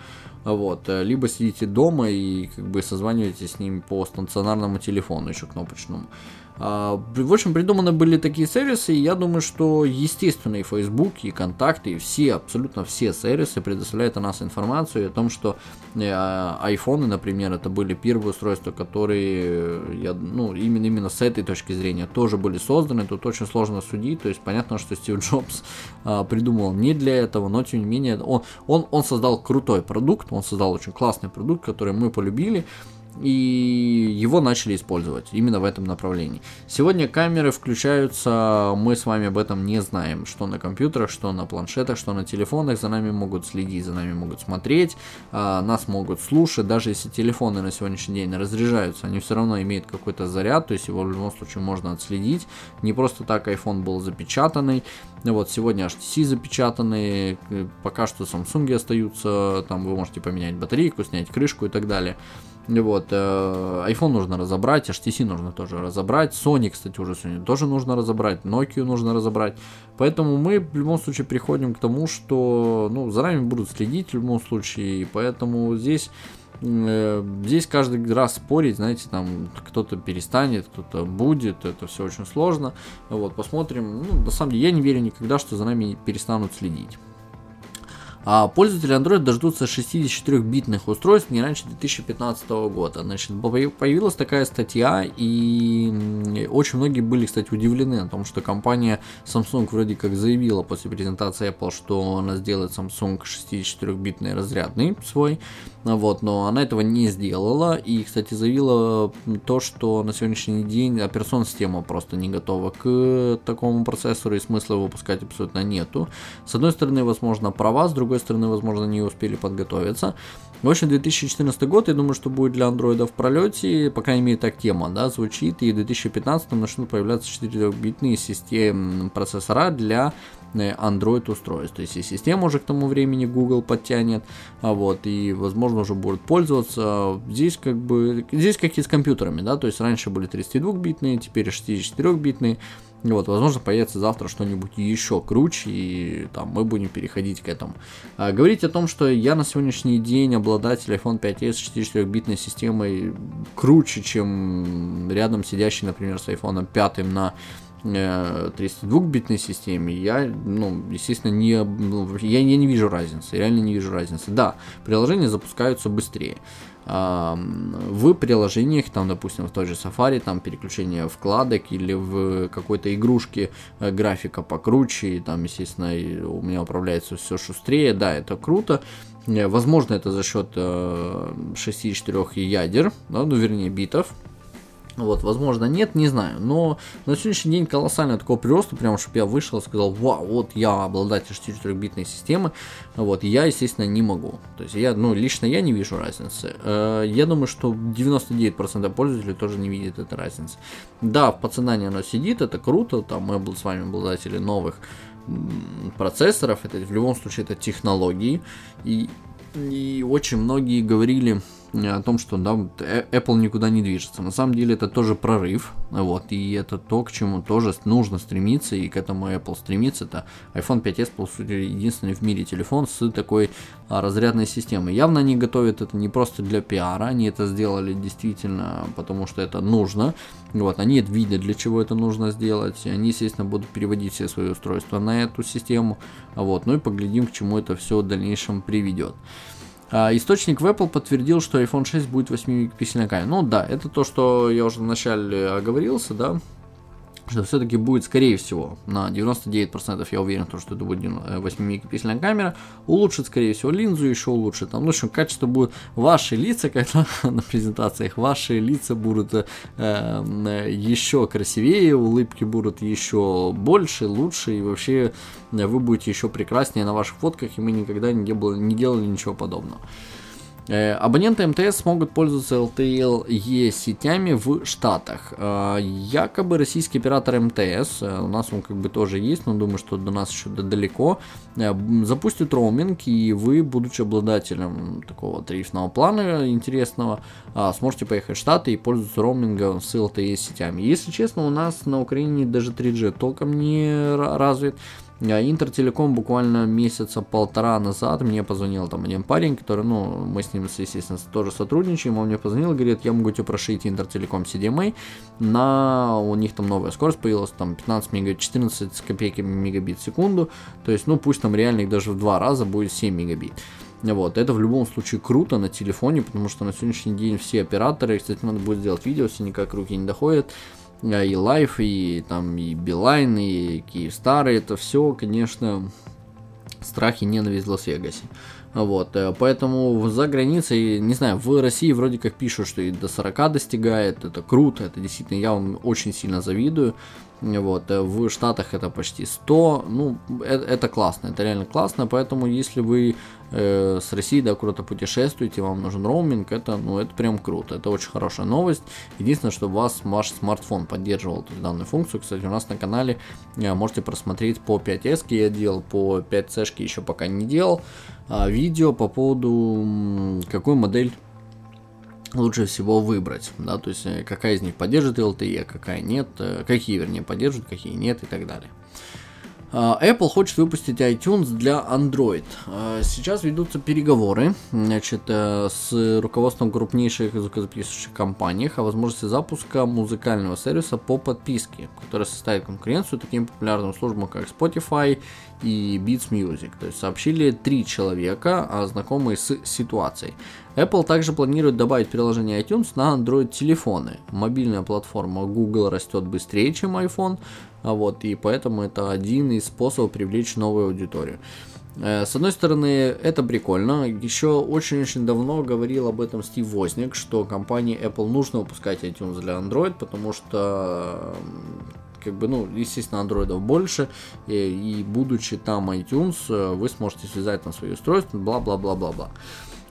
вот, либо сидите дома и как бы созваниваетесь с ними по стационарному телефону еще кнопочному, в общем, придуманы были такие сервисы, и я думаю, что, естественно, и Facebook, и Контакты, и все, абсолютно все сервисы предоставляют о нас информацию о том, что э, айфоны, например, это были первые устройства, которые, я, ну, именно, именно с этой точки зрения тоже были созданы, тут очень сложно судить, то есть понятно, что Стив Джобс а, придумал не для этого, но тем не менее он, он, он создал крутой продукт, он создал очень классный продукт, который мы полюбили, и его начали использовать именно в этом направлении. Сегодня камеры включаются, мы с вами об этом не знаем, что на компьютерах, что на планшетах, что на телефонах, за нами могут следить, за нами могут смотреть, а, нас могут слушать, даже если телефоны на сегодняшний день разряжаются, они все равно имеют какой-то заряд, то есть его в любом случае можно отследить. Не просто так iPhone был запечатанный, вот сегодня HTC запечатанные, пока что Samsung остаются, там вы можете поменять батарейку, снять крышку и так далее. Вот, э, iPhone нужно разобрать, HTC нужно тоже разобрать, Sony, кстати, уже сегодня тоже нужно разобрать, Nokia нужно разобрать. Поэтому мы в любом случае приходим к тому, что ну, за нами будут следить в любом случае, и поэтому здесь э, Здесь каждый раз спорить, знаете, там кто-то перестанет, кто-то будет, это все очень сложно. Вот, посмотрим. Ну, на самом деле, я не верю никогда, что за нами перестанут следить. А пользователи Android дождутся 64-битных устройств не раньше 2015 года. Значит, появилась такая статья, и очень многие были, кстати, удивлены о том, что компания Samsung вроде как заявила после презентации Apple, что она сделает Samsung 64-битный разрядный свой, вот, но она этого не сделала, и, кстати, заявила то, что на сегодняшний день операционная система просто не готова к такому процессору, и смысла выпускать абсолютно нету. С одной стороны, возможно, права, с другой другой стороны, возможно, не успели подготовиться. В общем, 2014 год, я думаю, что будет для андроида в пролете, по крайней мере, так тема, да, звучит, и в 2015 начнут появляться 4-битные системы процессора для э, Android устройств. То есть и система уже к тому времени Google подтянет, а вот, и возможно уже будет пользоваться. Здесь как бы, здесь как и с компьютерами, да, то есть раньше были 32-битные, теперь 64-битные, вот, возможно, появится завтра что-нибудь еще круче, и там мы будем переходить к этому. А, говорить о том, что я на сегодняшний день обладатель iPhone 5s с 64-битной системой круче, чем рядом сидящий, например, с iPhone 5 на 32-битной э, системе, я, ну, естественно, не, ну, я, я не вижу разницы, реально не вижу разницы. Да, приложения запускаются быстрее в приложениях, там, допустим, в той же Safari, там переключение вкладок или в какой-то игрушке э, графика покруче, и там, естественно, у меня управляется все шустрее, да, это круто. Э, возможно, это за счет 64 э, ядер, да, ну, вернее, битов, вот, возможно, нет, не знаю. Но на сегодняшний день колоссальный такой прирост, прям, чтобы я вышел и сказал, вау, вот я обладатель 4-битной системы, вот, я, естественно, не могу. То есть, я, ну, лично я не вижу разницы. Э, я думаю, что 99% пользователей тоже не видят этой разницы. Да, в подсознании оно сидит, это круто, там мы с вами обладатели новых процессоров, это в любом случае это технологии, и, и очень многие говорили, о том, что да, Apple никуда не движется. На самом деле это тоже прорыв, вот, и это то, к чему тоже нужно стремиться, и к этому Apple стремится. Это iPhone 5s, по сути, единственный в мире телефон с такой а, разрядной системой. Явно они готовят это не просто для пиара, они это сделали действительно, потому что это нужно. Вот, они видят, для чего это нужно сделать. Они, естественно, будут переводить все свои устройства на эту систему. Вот, ну и поглядим, к чему это все в дальнейшем приведет. А, источник в Apple подтвердил, что iPhone 6 будет 8-мегапиксельная камера. Ну да, это то, что я уже вначале оговорился, да, что все-таки будет, скорее всего, на 99% я уверен, что это будет 8-мегапиксельная камера, улучшит, скорее всего, линзу, еще улучшит. Там, ну, в общем, качество будет, ваши лица, когда [LAUGHS] на презентациях, ваши лица будут э, э, еще красивее, улыбки будут еще больше, лучше, и вообще э, вы будете еще прекраснее на ваших фотках, и мы никогда не, делали, не делали ничего подобного. Э, абоненты МТС смогут пользоваться LTE сетями в Штатах. Э, якобы российский оператор МТС, э, у нас он как бы тоже есть, но думаю, что до нас еще далеко, запустит роуминг, и вы, будучи обладателем такого тарифного плана интересного, сможете поехать в Штаты и пользоваться роумингом с LTE сетями. Если честно, у нас на Украине даже 3G толком не развит. А Интертелеком буквально месяца полтора назад мне позвонил там один парень, который, ну, мы с ним, естественно, тоже сотрудничаем, он мне позвонил и говорит, я могу тебе прошить Интертелеком CDMA, на, у них там новая скорость появилась, там 15 мегабит, 14 с копейками мегабит в секунду, то есть, ну, пусть там реально их даже в два раза будет 7 мегабит. Вот, это в любом случае круто на телефоне, потому что на сегодняшний день все операторы, кстати, надо будет сделать видео, если никак руки не доходят, и Life, и там и Билайн, и Киевстар, это все, конечно, страх и ненависть в Лас-Вегасе. Вот, э, поэтому за границей, не знаю, в России вроде как пишут, что и до 40 достигает, это круто, это действительно, я вам очень сильно завидую, вот, э, в Штатах это почти 100, ну, это, это классно, это реально классно, поэтому если вы э, с России, да, куда-то путешествуете, вам нужен роуминг, это, ну, это прям круто, это очень хорошая новость. Единственное, что у вас ваш смартфон поддерживал то данную функцию. Кстати, у нас на канале э, можете просмотреть по 5S я делал, по 5C еще пока не делал. А, видео по поводу какую модель лучше всего выбрать, да, то есть э, какая из них поддержит LTE, какая нет, э, какие, вернее, поддерживают, какие нет и так далее. А, Apple хочет выпустить iTunes для Android. А, сейчас ведутся переговоры значит, э, с руководством крупнейших звукозаписывающих компаний о возможности запуска музыкального сервиса по подписке, который составит конкуренцию таким популярным службам, как Spotify и Beats Music. То есть сообщили три человека, а знакомые с ситуацией. Apple также планирует добавить приложение iTunes на Android телефоны. Мобильная платформа Google растет быстрее, чем iPhone, а вот, и поэтому это один из способов привлечь новую аудиторию. Э, с одной стороны, это прикольно. Еще очень-очень давно говорил об этом Стив Возник, что компании Apple нужно выпускать iTunes для Android, потому что как бы, ну, естественно, андроидов больше, и, и будучи там iTunes, э, вы сможете связать на свое устройство, бла-бла-бла-бла-бла.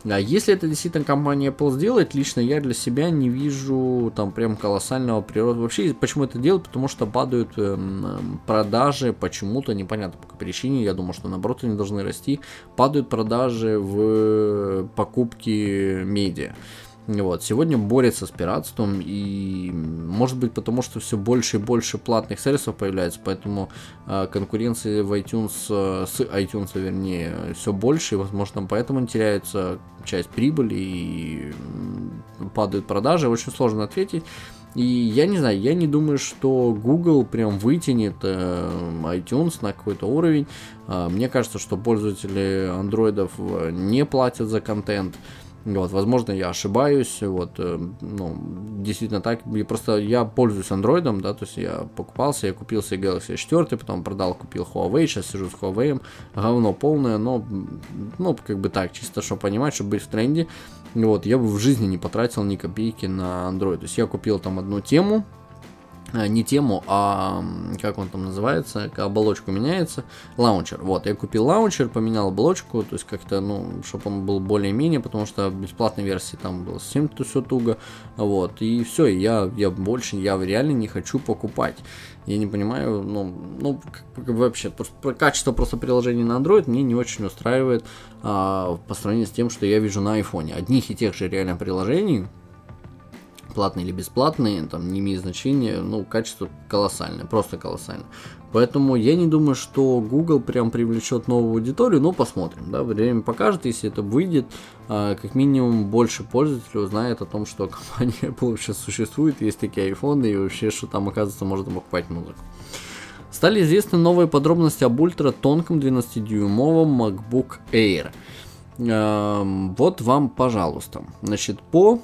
А если это действительно компания Apple сделает, лично я для себя не вижу там прям колоссального прироста. Вообще, почему это делают? Потому что падают эм, продажи почему-то, непонятно по какой причине, я думаю, что наоборот они должны расти, падают продажи в покупки медиа. Вот, сегодня борется с пиратством и может быть потому, что все больше и больше платных сервисов появляется, поэтому э, конкуренции в iTunes, э, с iTunes, вернее, все больше, и возможно поэтому теряется часть прибыли и падают продажи, очень сложно ответить. И я не знаю, я не думаю, что Google прям вытянет э, iTunes на какой-то уровень. Э, мне кажется, что пользователи андроидов э, не платят за контент. Вот, возможно, я ошибаюсь, вот, э, ну, действительно так, и просто я пользуюсь андроидом, да, то есть я покупался, я купил себе Galaxy 4, потом продал, купил Huawei, сейчас сижу с Huawei, говно полное, но, ну, как бы так, чисто, чтобы понимать, чтобы быть в тренде, вот, я бы в жизни не потратил ни копейки на Android, то есть я купил там одну тему, не тему, а как он там называется, оболочку меняется, лаунчер. Вот, я купил лаунчер, поменял оболочку, то есть как-то, ну, чтобы он был более-менее, потому что в бесплатной версии там было совсем то все туго, вот, и все, я, я больше, я реально не хочу покупать. Я не понимаю, ну, ну как, вообще, просто, качество просто приложений на Android мне не очень устраивает а, по сравнению с тем, что я вижу на айфоне. Одних и тех же реально приложений, платные или бесплатные, там не имеет значения, ну, качество колоссальное, просто колоссальное. Поэтому я не думаю, что Google прям привлечет новую аудиторию, но посмотрим, да, время покажет, если это выйдет, а, как минимум больше пользователей узнает о том, что [LAUGHS] компания Apple сейчас существует, есть такие iPhone и вообще, что там, оказывается, можно покупать музыку. Стали известны новые подробности об ультра тонком 12-дюймовом MacBook Air. Вот вам, пожалуйста. Значит, по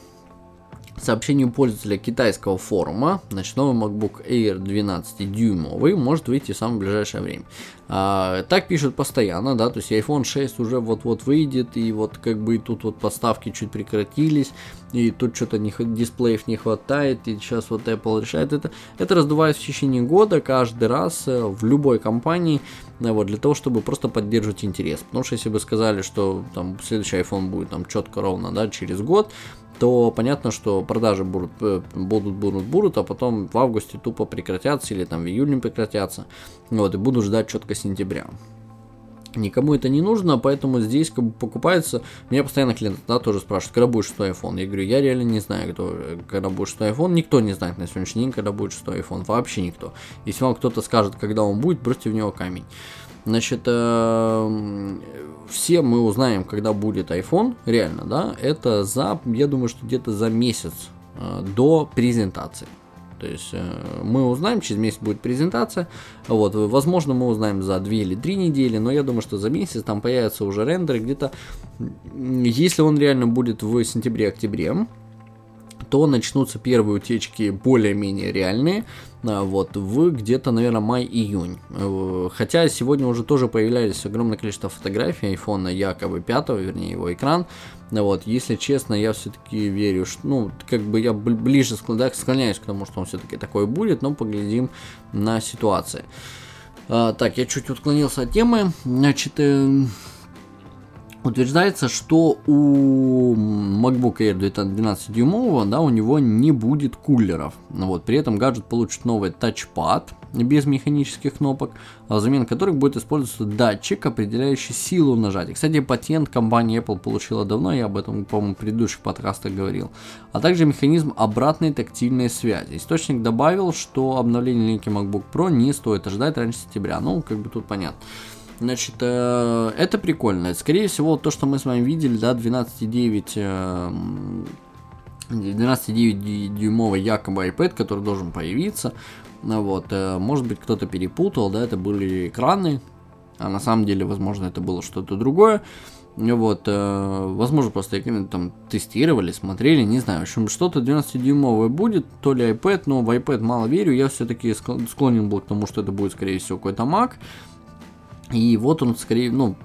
сообщению пользователя китайского форума, значит, новый MacBook Air 12-дюймовый может выйти в самое ближайшее время. А, так пишут постоянно, да, то есть iPhone 6 уже вот-вот выйдет, и вот как бы тут вот поставки чуть прекратились, и тут что-то не, дисплеев не хватает, и сейчас вот Apple решает это. Это раздувается в течение года каждый раз э, в любой компании, э, вот, для того, чтобы просто поддерживать интерес. Потому что если бы сказали, что там следующий iPhone будет там четко ровно, да, через год, то понятно, что продажи будут, э, будут, будут, будут, а потом в августе тупо прекратятся или там в июле прекратятся. Вот, и буду ждать четко сентября. Никому это не нужно, поэтому здесь как бы покупается. Меня постоянно клиент да, тоже спрашивают, когда будет шестой iPhone. Я говорю, я реально не знаю, кто, когда будет шестой iPhone. Никто не знает на сегодняшний день, когда будет шестой iPhone. Вообще никто. Если вам кто-то скажет, когда он будет, бросьте в него камень. Значит, э, все мы узнаем, когда будет iPhone, реально, да, это за, я думаю, что где-то за месяц э, до презентации. То есть э, мы узнаем, через месяц будет презентация. Вот, возможно, мы узнаем за 2 или 3 недели, но я думаю, что за месяц там появятся уже рендеры где-то. Если он реально будет в сентябре-октябре, то начнутся первые утечки более-менее реальные, а, вот, в где-то, наверное, май-июнь. Э, хотя сегодня уже тоже появлялись огромное количество фотографий айфона якобы 5, вернее, его экран. Вот, если честно, я все-таки верю, что, ну, как бы я ближе склоняюсь к тому, что он все-таки такой будет, но поглядим на ситуацию. А, так, я чуть отклонился от темы. Значит, э, утверждается, что у MacBook Air 12-дюймового, да, у него не будет кулеров. Вот, при этом гаджет получит новый тачпад без механических кнопок, а взамен которых будет использоваться датчик, определяющий силу нажатия. Кстати, патент компания Apple получила давно, я об этом, по-моему, в предыдущих подкастах говорил. А также механизм обратной тактильной связи. Источник добавил, что обновление линейки MacBook Pro не стоит ожидать раньше сентября. Ну, как бы тут понятно. Значит, э, это прикольно. Скорее всего, то, что мы с вами видели, да, 12,9 12,9 дюймовый якобы iPad, который должен появиться. Ну вот, э, может быть, кто-то перепутал, да, это были экраны, а на самом деле, возможно, это было что-то другое. Вот, э, возможно, просто там тестировали, смотрели, не знаю. В общем, что-то 12-дюймовое будет, то ли iPad, но в iPad мало верю. Я все-таки склонен был к тому, что это будет, скорее всего, какой-то Mac. И вот он скорее, ну,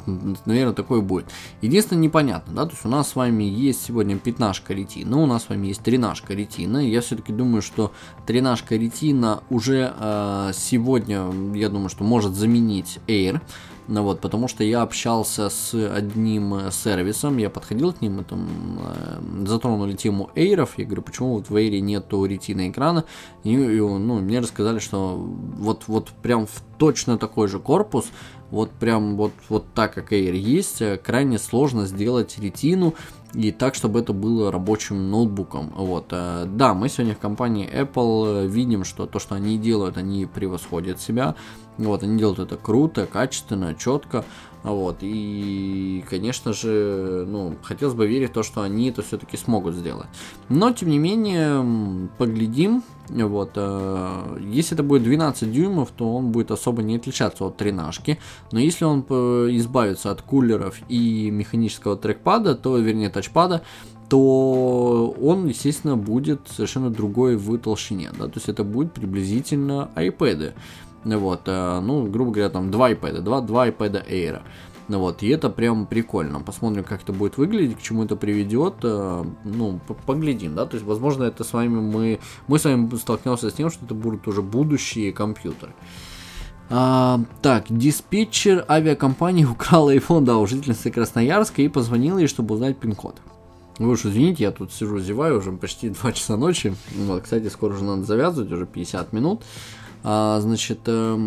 наверное, такой будет. Единственное, непонятно, да, то есть у нас с вами есть сегодня пятнашка ретина, у нас с вами есть тренашка ретина. Я все-таки думаю, что тренашка ретина уже э, сегодня, я думаю, что может заменить Air. Ну вот, потому что я общался с одним э, сервисом, я подходил к ним, мы там э, затронули тему эйров, я говорю, почему вот в эйре нету ретина экрана, и, и ну, мне рассказали, что вот, вот прям в точно такой же корпус, вот прям вот, вот так, как Air есть, э, крайне сложно сделать ретину и так, чтобы это было рабочим ноутбуком. Вот. Э, да, мы сегодня в компании Apple э, видим, что то, что они делают, они превосходят себя. Вот, они делают это круто, качественно, четко. Вот, и, конечно же, ну, хотелось бы верить в то, что они это все-таки смогут сделать. Но, тем не менее, поглядим. Вот, э, если это будет 12 дюймов, то он будет особо не отличаться от тренажки. Но если он избавится от кулеров и механического трекпада, то, вернее, тачпада, то он, естественно, будет совершенно другой в толщине. Да? То есть это будет приблизительно iPad. Вот, э, ну, грубо говоря, там два iPad, два, два iPad Air. Ну вот, и это прям прикольно. Посмотрим, как это будет выглядеть, к чему это приведет. Э, ну, поглядим, да. То есть, возможно, это с вами мы, мы с вами столкнемся с тем, что это будут уже будущие компьютеры. А, так, диспетчер авиакомпании [LAUGHS] украл iPhone, да, у жительницы Красноярска и позвонил ей, чтобы узнать пин-код. Вы уж извините, я тут сижу, зеваю уже почти 2 часа ночи. Вот, кстати, скоро уже надо завязывать, уже 50 минут. А, значит, э,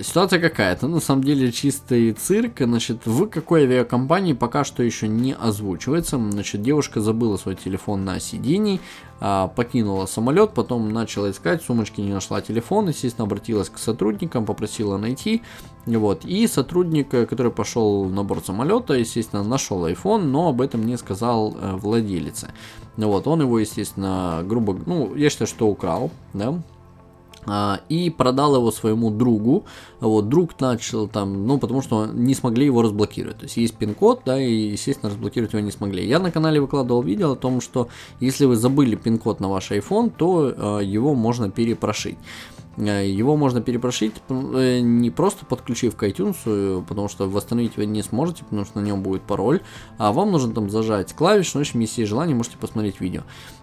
ситуация какая-то, на самом деле чистый цирк. Значит, в какой авиакомпании пока что еще не озвучивается. Значит, девушка забыла свой телефон на сидении, а, покинула самолет, потом начала искать, сумочки не нашла телефон, естественно, обратилась к сотрудникам, попросила найти. Вот, и сотрудник, э, который пошел на борт самолета, естественно, нашел iPhone, но об этом не сказал э, владелице. Вот, он его, естественно, грубо, ну, я считаю, что украл, да, и продал его своему другу. Вот, друг начал там, ну, потому что не смогли его разблокировать. То есть есть пин-код, да, и, естественно, разблокировать его не смогли. Я на канале выкладывал видео о том, что если вы забыли пин-код на ваш iPhone, то э, его можно перепрошить. Э, его можно перепрошить э, не просто подключив к iTunes, потому что восстановить вы не сможете, потому что на нем будет пароль, а вам нужно там зажать клавишу, ну, в если есть желание, можете посмотреть видео.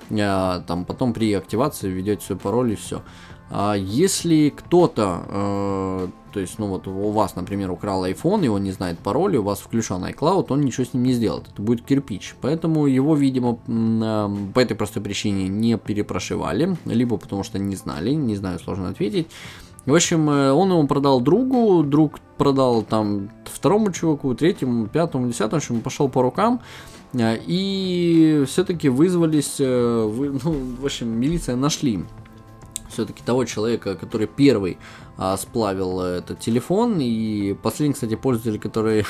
Там потом при активации введете свой пароль и все. А если кто-то, э, то есть, ну вот у вас, например, украл iPhone, и он не знает пароля, у вас включен iCloud, он ничего с ним не сделает. Это будет кирпич. Поэтому его, видимо, э, по этой простой причине не перепрошивали, либо потому что не знали, не знаю, сложно ответить. В общем, э, он его продал другу, друг продал там второму чуваку, третьему, пятому, десятому, в общем, пошел по рукам. И все-таки вызвались, вы, [LAUGHS] ну, в общем, милиция нашли все-таки того человека, который первый а, сплавил этот телефон. И последний, кстати, пользователь, который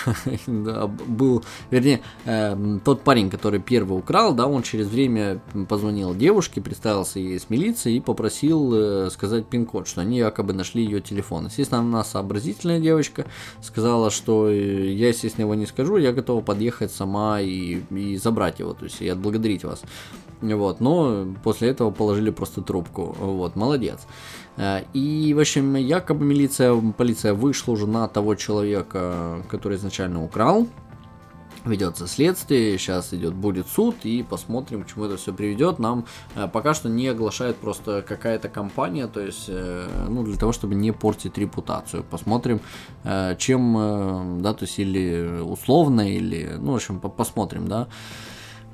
[LAUGHS] был, вернее, э, тот парень, который первый украл, да, он через время позвонил девушке, представился ей с милицией и попросил э, сказать пин-код, что они якобы нашли ее телефон. Естественно, она сообразительная девочка, сказала, что э, я, естественно, его не скажу, я готова подъехать сама и, и забрать его, то есть и отблагодарить вас. Вот, но после этого положили просто трубку. Вот, молодец. Э, и, в общем, якобы милиция, полиция вышла уже на того человека, который изначально украл. Ведется следствие, сейчас идет, будет суд, и посмотрим, к чему это все приведет. Нам э, пока что не оглашает просто какая-то компания, то есть, э, ну, для того, чтобы не портить репутацию. Посмотрим, чем, да, то есть, или условно, или, ну, в общем, посмотрим, да.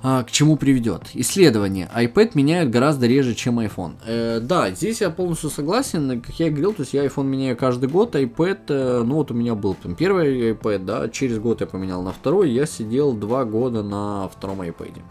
К чему приведет? Исследование. iPad меняют гораздо реже, чем iPhone. Э, да, здесь я полностью согласен. Как я и говорил, то есть я iPhone меняю каждый год, iPad, э, ну вот у меня был там первый iPad, да, через год я поменял на второй, я сидел два года на втором iPad.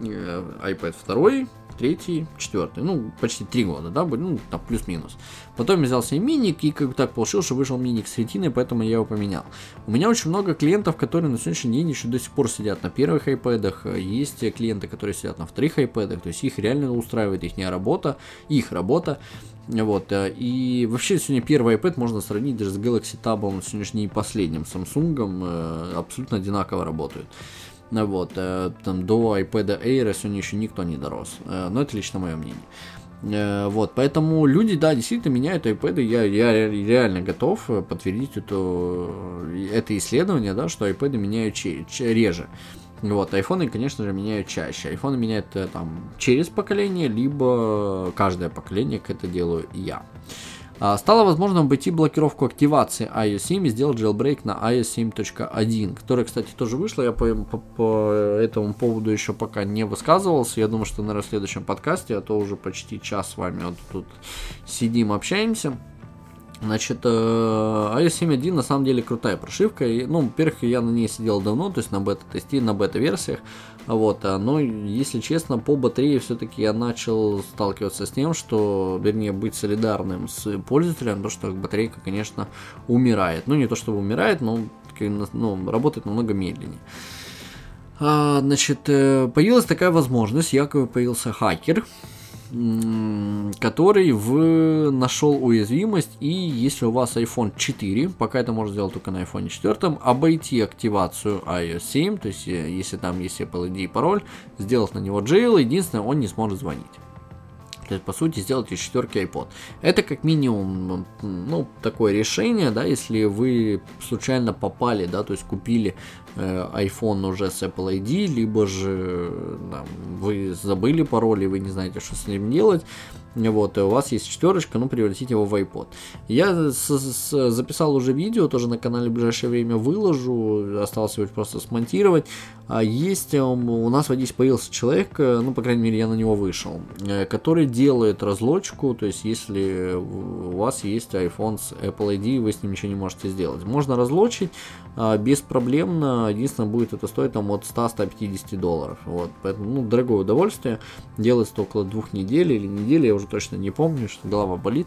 Э, iPad второй, третий, четвертый, ну, почти три года, да, ну, там, плюс-минус. Потом взял себе миник, и как так получилось, что вышел миник с ретиной, поэтому я его поменял. У меня очень много клиентов, которые на сегодняшний день еще до сих пор сидят на первых iPad, есть клиенты, которые сидят на вторых iPad, то есть их реально устраивает их работа, их работа, вот, и вообще сегодня первый iPad можно сравнить даже с Galaxy Tab, он сегодняшний последним Samsung, э, абсолютно одинаково работают. Вот, э, там до iPad Air сегодня еще никто не дорос. Э, но это лично мое мнение. Э, вот, поэтому люди, да, действительно меняют iPad, я, я реально готов подтвердить это, это исследование, да, что iPad меняют че, че, реже. Вот, айфоны, конечно же, меняют чаще. Айфоны меняют там через поколение, либо каждое поколение, как это делаю я. А, стало возможным обойти блокировку активации iOS 7 и сделать jailbreak на iOS 7.1, которая, кстати, тоже вышла. Я по, по, по этому поводу еще пока не высказывался. Я думаю, что, наверное, в следующем подкасте, а то уже почти час с вами вот тут сидим, общаемся. Значит, э, iOS 7.1 на самом деле крутая прошивка. Ну, во-первых, я на ней сидел давно, то есть на бета-тесте, на бета-версиях. Вот, а, но, если честно, по батарее все-таки я начал сталкиваться с тем, что, вернее, быть солидарным с пользователем, потому что батарейка, конечно, умирает. Ну, не то чтобы умирает, но ну, работает намного медленнее. А, значит, э, появилась такая возможность, якобы появился хакер, который в... нашел уязвимость, и если у вас iPhone 4, пока это можно сделать только на iPhone 4, обойти активацию iOS 7, то есть если там есть Apple ID и пароль, сделать на него jail, единственное, он не сможет звонить. То есть, по сути, сделать из четверки iPod. Это как минимум, ну, такое решение, да, если вы случайно попали, да, то есть купили э, iPhone уже с Apple ID, либо же да, вы забыли пароль и вы не знаете, что с ним делать, вот, и у вас есть четверочка, ну, превратите его в iPod. Я с -с записал уже видео, тоже на канале в ближайшее время выложу, осталось его просто смонтировать. А есть, у нас в Одессе появился человек, э, ну, по крайней мере, я на него вышел, э, который делает разлочку, то есть, если у вас есть iPhone с Apple ID, вы с ним ничего не можете сделать. Можно разлочить а, беспроблемно, единственное, будет это стоить там от 100-150 долларов. Вот, поэтому, ну, дорогое удовольствие, делается около двух недель или недели, я уже точно не помню, что голова болит.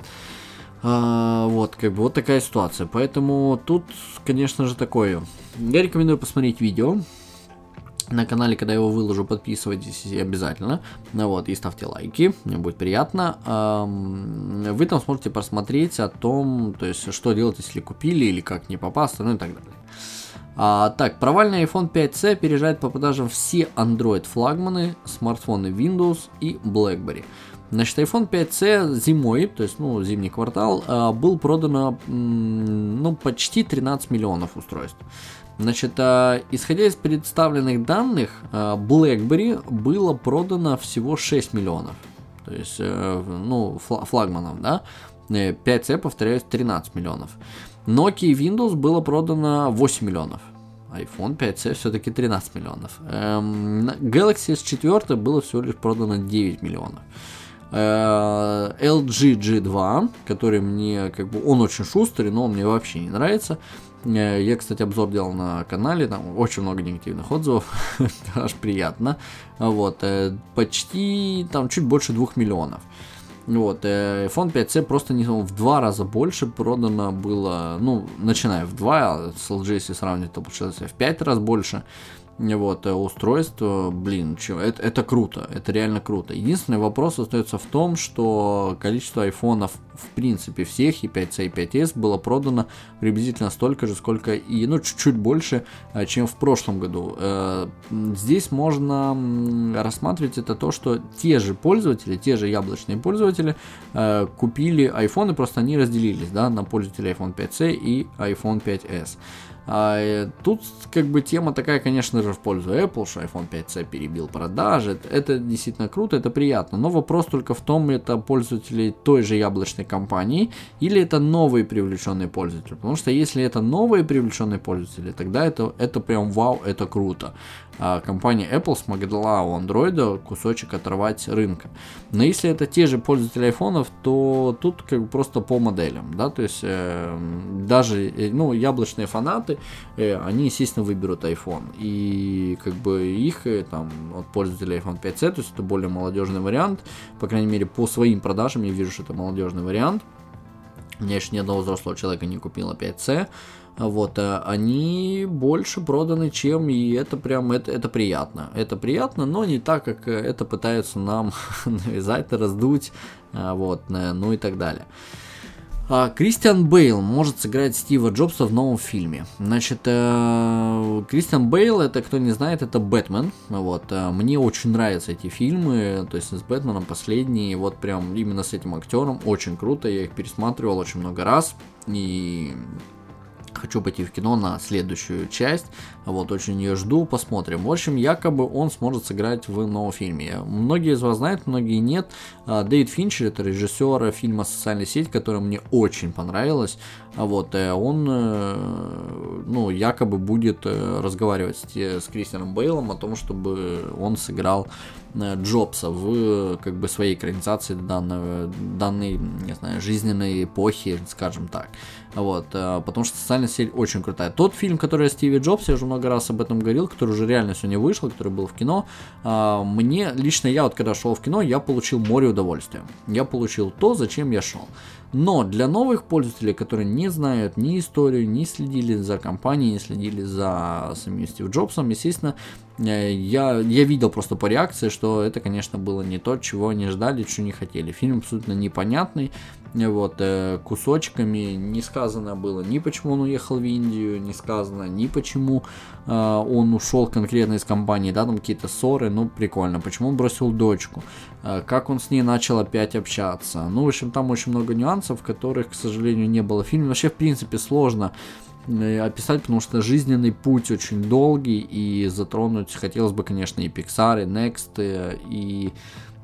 А, вот, как бы вот такая ситуация. Поэтому тут, конечно же, такое. Я рекомендую посмотреть видео. На канале, когда я его выложу, подписывайтесь обязательно. Ну вот, и ставьте лайки, мне будет приятно. Вы там сможете просмотреть о том, то есть, что делать, если купили, или как не попасться, ну и так далее. А, так, провальный iPhone 5C опережает по продажам все Android флагманы, смартфоны Windows и BlackBerry. Значит, iPhone 5C зимой, то есть, ну, зимний квартал, а, был продано, ну, почти 13 миллионов устройств. Значит, а, исходя из представленных данных, а, BlackBerry было продано всего 6 миллионов. То есть, э, ну, флагманов, да. 5C, э, повторяюсь, 13 миллионов. Nokia и Windows было продано 8 миллионов. iPhone 5C все-таки 13 миллионов. Эм, Galaxy S4 было всего лишь продано 9 миллионов. Э, LG G2, который мне, как бы, он очень шустрый, но он мне вообще не нравится. Э, я, кстати, обзор делал на канале, там очень много негативных отзывов, [LAUGHS] аж приятно. Вот, э, почти, там, чуть больше двух миллионов. Вот, iPhone 5C просто не в два раза больше продано было, ну, начиная в два, а с LG, если сравнивать, то получилось в пять раз больше вот, э, устройство, блин, это, это круто, это реально круто. Единственный вопрос остается в том, что количество айфонов, в принципе, всех и 5C и 5S было продано приблизительно столько же, сколько и, ну, чуть-чуть больше, э, чем в прошлом году. Э, здесь можно рассматривать это то, что те же пользователи, те же яблочные пользователи купили айфоны, просто они разделились, да, на пользователей iPhone 5C и iPhone 5S. А, э, тут как бы тема такая, конечно же, в пользу Apple, что iPhone 5C перебил продажи. Это действительно круто, это приятно. Но вопрос только в том, это пользователи той же яблочной компании или это новые привлеченные пользователи. Потому что если это новые привлеченные пользователи, тогда это, это прям вау, это круто. А компания Apple смогла у Android кусочек оторвать рынка. Но если это те же пользователи айфонов, то тут как бы просто по моделям, да, то есть э, даже, э, ну, яблочные фанаты, э, они, естественно, выберут iPhone, и как бы их э, там от пользователей iPhone 5C, то есть это более молодежный вариант, по крайней мере, по своим продажам я вижу, что это молодежный вариант, у меня еще ни одного взрослого человека не купило 5C, вот, э, они больше проданы, чем, и это прям, это, это приятно. Это приятно, но не так, как это пытаются нам [LAUGHS] навязать, раздуть, вот, ну и так далее. А, Кристиан Бейл может сыграть Стива Джобса в новом фильме. Значит, э, Кристиан Бейл, это кто не знает, это Бэтмен. Вот, э, мне очень нравятся эти фильмы, то есть с Бэтменом последние, вот прям именно с этим актером, очень круто, я их пересматривал очень много раз. И хочу пойти в кино на следующую часть. Вот, очень ее жду, посмотрим. В общем, якобы он сможет сыграть в новом фильме. Многие из вас знают, многие нет. А, Дэвид Финчер, это режиссер фильма «Социальная сеть», который мне очень понравилось. Вот, э, он, э, ну, якобы будет э, разговаривать с, с Кристианом Бейлом о том, чтобы он сыграл Джобса в как бы своей экранизации данного, данной, не знаю, жизненной эпохи, скажем так. Вот, потому что социальная сеть очень крутая. Тот фильм, который о Стиве Джобсе, я уже много раз об этом говорил, который уже реально сегодня вышел, который был в кино, мне, лично я вот когда шел в кино, я получил море удовольствия. Я получил то, зачем я шел. Но для новых пользователей, которые не знают ни историю, не следили за компанией, не следили за самим Стив Джобсом, естественно, я, я видел просто по реакции, что это, конечно, было не то, чего они ждали, чего не хотели. Фильм абсолютно непонятный, вот, э, кусочками, не сказано было ни почему он уехал в Индию, не сказано ни почему э, он ушел конкретно из компании, да, там какие-то ссоры, ну, прикольно, почему он бросил дочку, э, как он с ней начал опять общаться, ну, в общем, там очень много нюансов, которых, к сожалению, не было. В фильме, вообще, в принципе, сложно описать, потому что жизненный путь очень долгий, и затронуть хотелось бы, конечно, и Pixar, и Next, и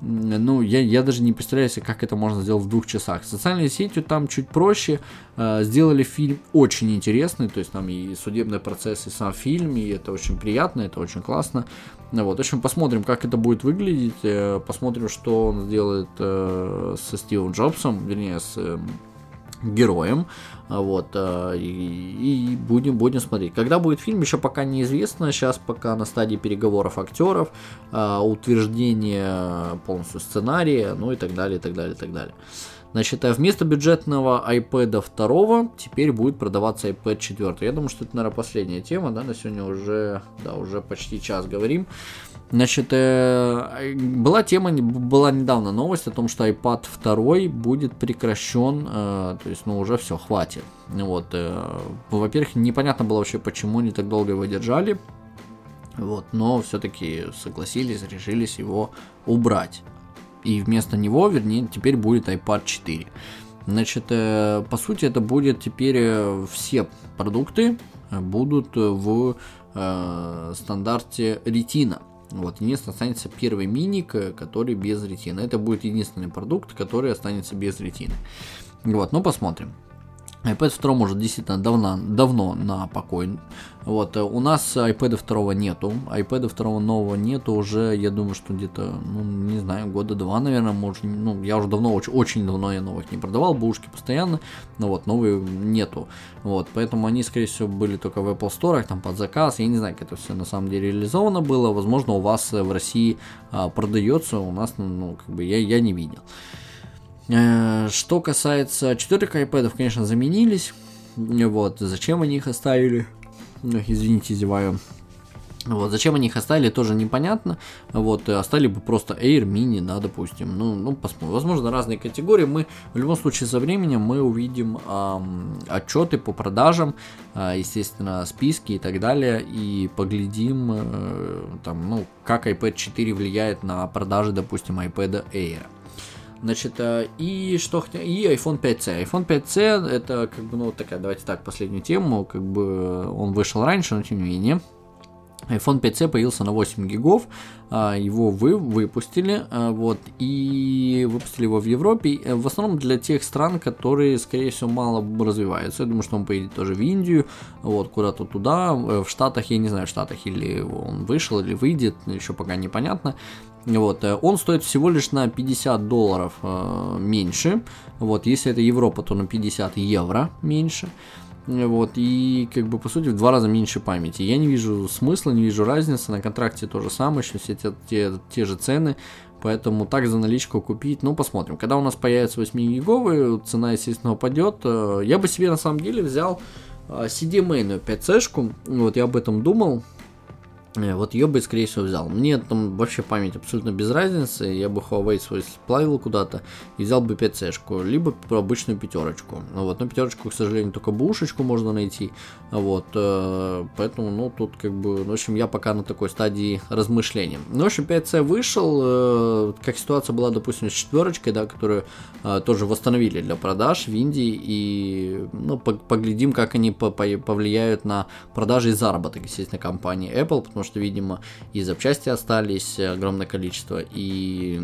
ну, я, я даже не представляю себе, как это можно сделать в двух часах. Социальной сетью там чуть проще. Э, сделали фильм очень интересный, то есть там и судебный процесс, и сам фильм, и это очень приятно, это очень классно. Вот, в общем, посмотрим, как это будет выглядеть, э, посмотрим, что он сделает э, со Стивом Джобсом, вернее, с э, героем. Вот, э, и, будем, будем смотреть. Когда будет фильм, еще пока неизвестно. Сейчас пока на стадии переговоров актеров, э, утверждения полностью сценария, ну и так далее, и так далее, и так далее. Значит, а вместо бюджетного iPad 2 теперь будет продаваться iPad 4. Я думаю, что это, наверное, последняя тема, да, на сегодня уже, да, уже почти час говорим. Значит, э, была тема, была недавно новость о том, что iPad 2 будет прекращен, э, то есть, ну, уже все, хватит. Вот, э, во-первых, непонятно было вообще, почему они так долго его держали, вот, но все-таки согласились, решились его убрать. И вместо него, вернее, теперь будет iPad 4. Значит, по сути, это будет теперь все продукты будут в стандарте Retina. Вот, единственное, останется первый миник, который без ретины. Это будет единственный продукт, который останется без ретины. Вот, ну посмотрим iPad 2 уже действительно давно, давно на покой. Вот, у нас iPad 2 нету, iPad 2 нового нету уже, я думаю, что где-то, ну, не знаю, года два, наверное, может, ну, я уже давно, очень, очень давно я новых не продавал, бушки постоянно, но вот, новые нету, вот, поэтому они, скорее всего, были только в Apple Store, там, под заказ, я не знаю, как это все на самом деле реализовано было, возможно, у вас в России а, продается, у нас, ну, как бы, я, я не видел. Э, что касается четвертых iPad, конечно, заменились. Вот, зачем они их оставили? Извините, зеваю. Вот, зачем они их оставили, тоже непонятно. Вот, оставили бы просто Air Mini, да, допустим. Ну, ну посмотрим. Возможно, разные категории. Мы, в любом случае, со временем мы увидим эм, отчеты по продажам, э, естественно, списки и так далее. И поглядим, э, там, ну, как iPad 4 влияет на продажи, допустим, iPad Air. Значит, э, и что и iPhone 5C. iPhone 5C это как бы, ну, такая, давайте так, последнюю тему, как бы он вышел раньше, но тем не менее iPhone 5C появился на 8 гигов, а, его вы выпустили, а, вот, и выпустили его в Европе, э, в основном для тех стран, которые, скорее всего, мало развиваются. Я думаю, что он поедет тоже в Индию, вот, куда-то туда, э, в Штатах, я не знаю, в Штатах или он вышел, или выйдет, еще пока непонятно. Вот, э, он стоит всего лишь на 50 долларов меньше, вот, если это Европа, то на 50 евро меньше. Вот, и как бы по сути в два раза меньше памяти. Я не вижу смысла, не вижу разницы. На контракте то же самое, еще все те, те, те же цены. Поэтому так за наличку купить, ну посмотрим. Когда у нас появится 8 гиговый, цена, естественно, упадет. Э, я бы себе на самом деле взял CD-мейную 5C-шку. Вот я об этом думал. Э, вот ее бы, скорее всего, взял. Мне там вообще память абсолютно без разницы. Я бы Huawei свой сплавил куда-то и взял бы 5C-шку, либо обычную пятерочку. Ну вот, на пятерочку, к сожалению, только бушечку можно найти. Вот, э, поэтому, ну, тут как бы, ну, в общем, я пока на такой стадии размышления. Ну, в общем, 5C вышел, э, как ситуация была, допустим, с четверочкой, да, которую тоже восстановили для продаж в Индии, и, ну, поглядим, как они повлияют на продажи и заработок, естественно, компании Apple, потому потому что, видимо, и запчасти остались огромное количество, и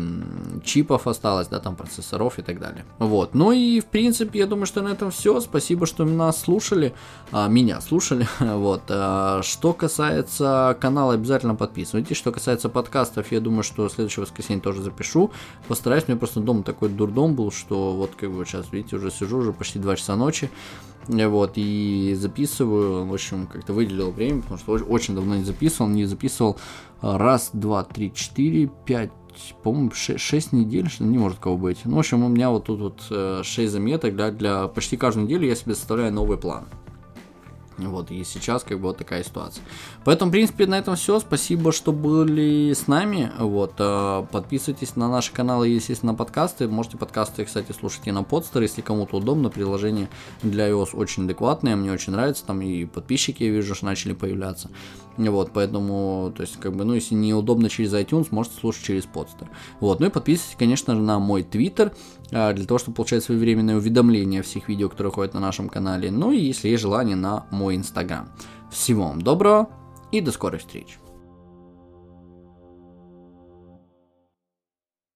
чипов осталось, да, там процессоров и так далее. Вот. Ну и, в принципе, я думаю, что на этом все. Спасибо, что нас слушали, а, меня слушали. [LAUGHS] вот. А, что касается канала, обязательно подписывайтесь. Что касается подкастов, я думаю, что следующее воскресенье тоже запишу. Постараюсь, мне просто дома такой дурдом был, что вот как бы сейчас, видите, уже сижу, уже почти 2 часа ночи. Вот, и записываю, в общем, как-то выделил время, потому что очень давно не записывал, не записывал а, раз, два, три, четыре, пять, по-моему, 6, 6 недель, что не может кого быть. Ну, в общем, у меня вот тут вот 6 э, заметок, для, для почти каждую неделю я себе составляю новый план. Вот, и сейчас как бы вот такая ситуация. Поэтому, в принципе, на этом все. Спасибо, что были с нами. Вот, э, подписывайтесь на наши каналы, естественно, на подкасты. Можете подкасты, кстати, слушать и на подстер, если кому-то удобно. Приложение для iOS очень адекватное, мне очень нравится. Там и подписчики, я вижу, что начали появляться. Вот, поэтому, то есть, как бы, ну, если неудобно через iTunes, можете слушать через подстер. Вот, ну и подписывайтесь, конечно же, на мой твиттер, для того, чтобы получать своевременные уведомления о всех видео, которые ходят на нашем канале. Ну и если есть желание, на мой инстаграм. Всего вам доброго и до скорой встречи.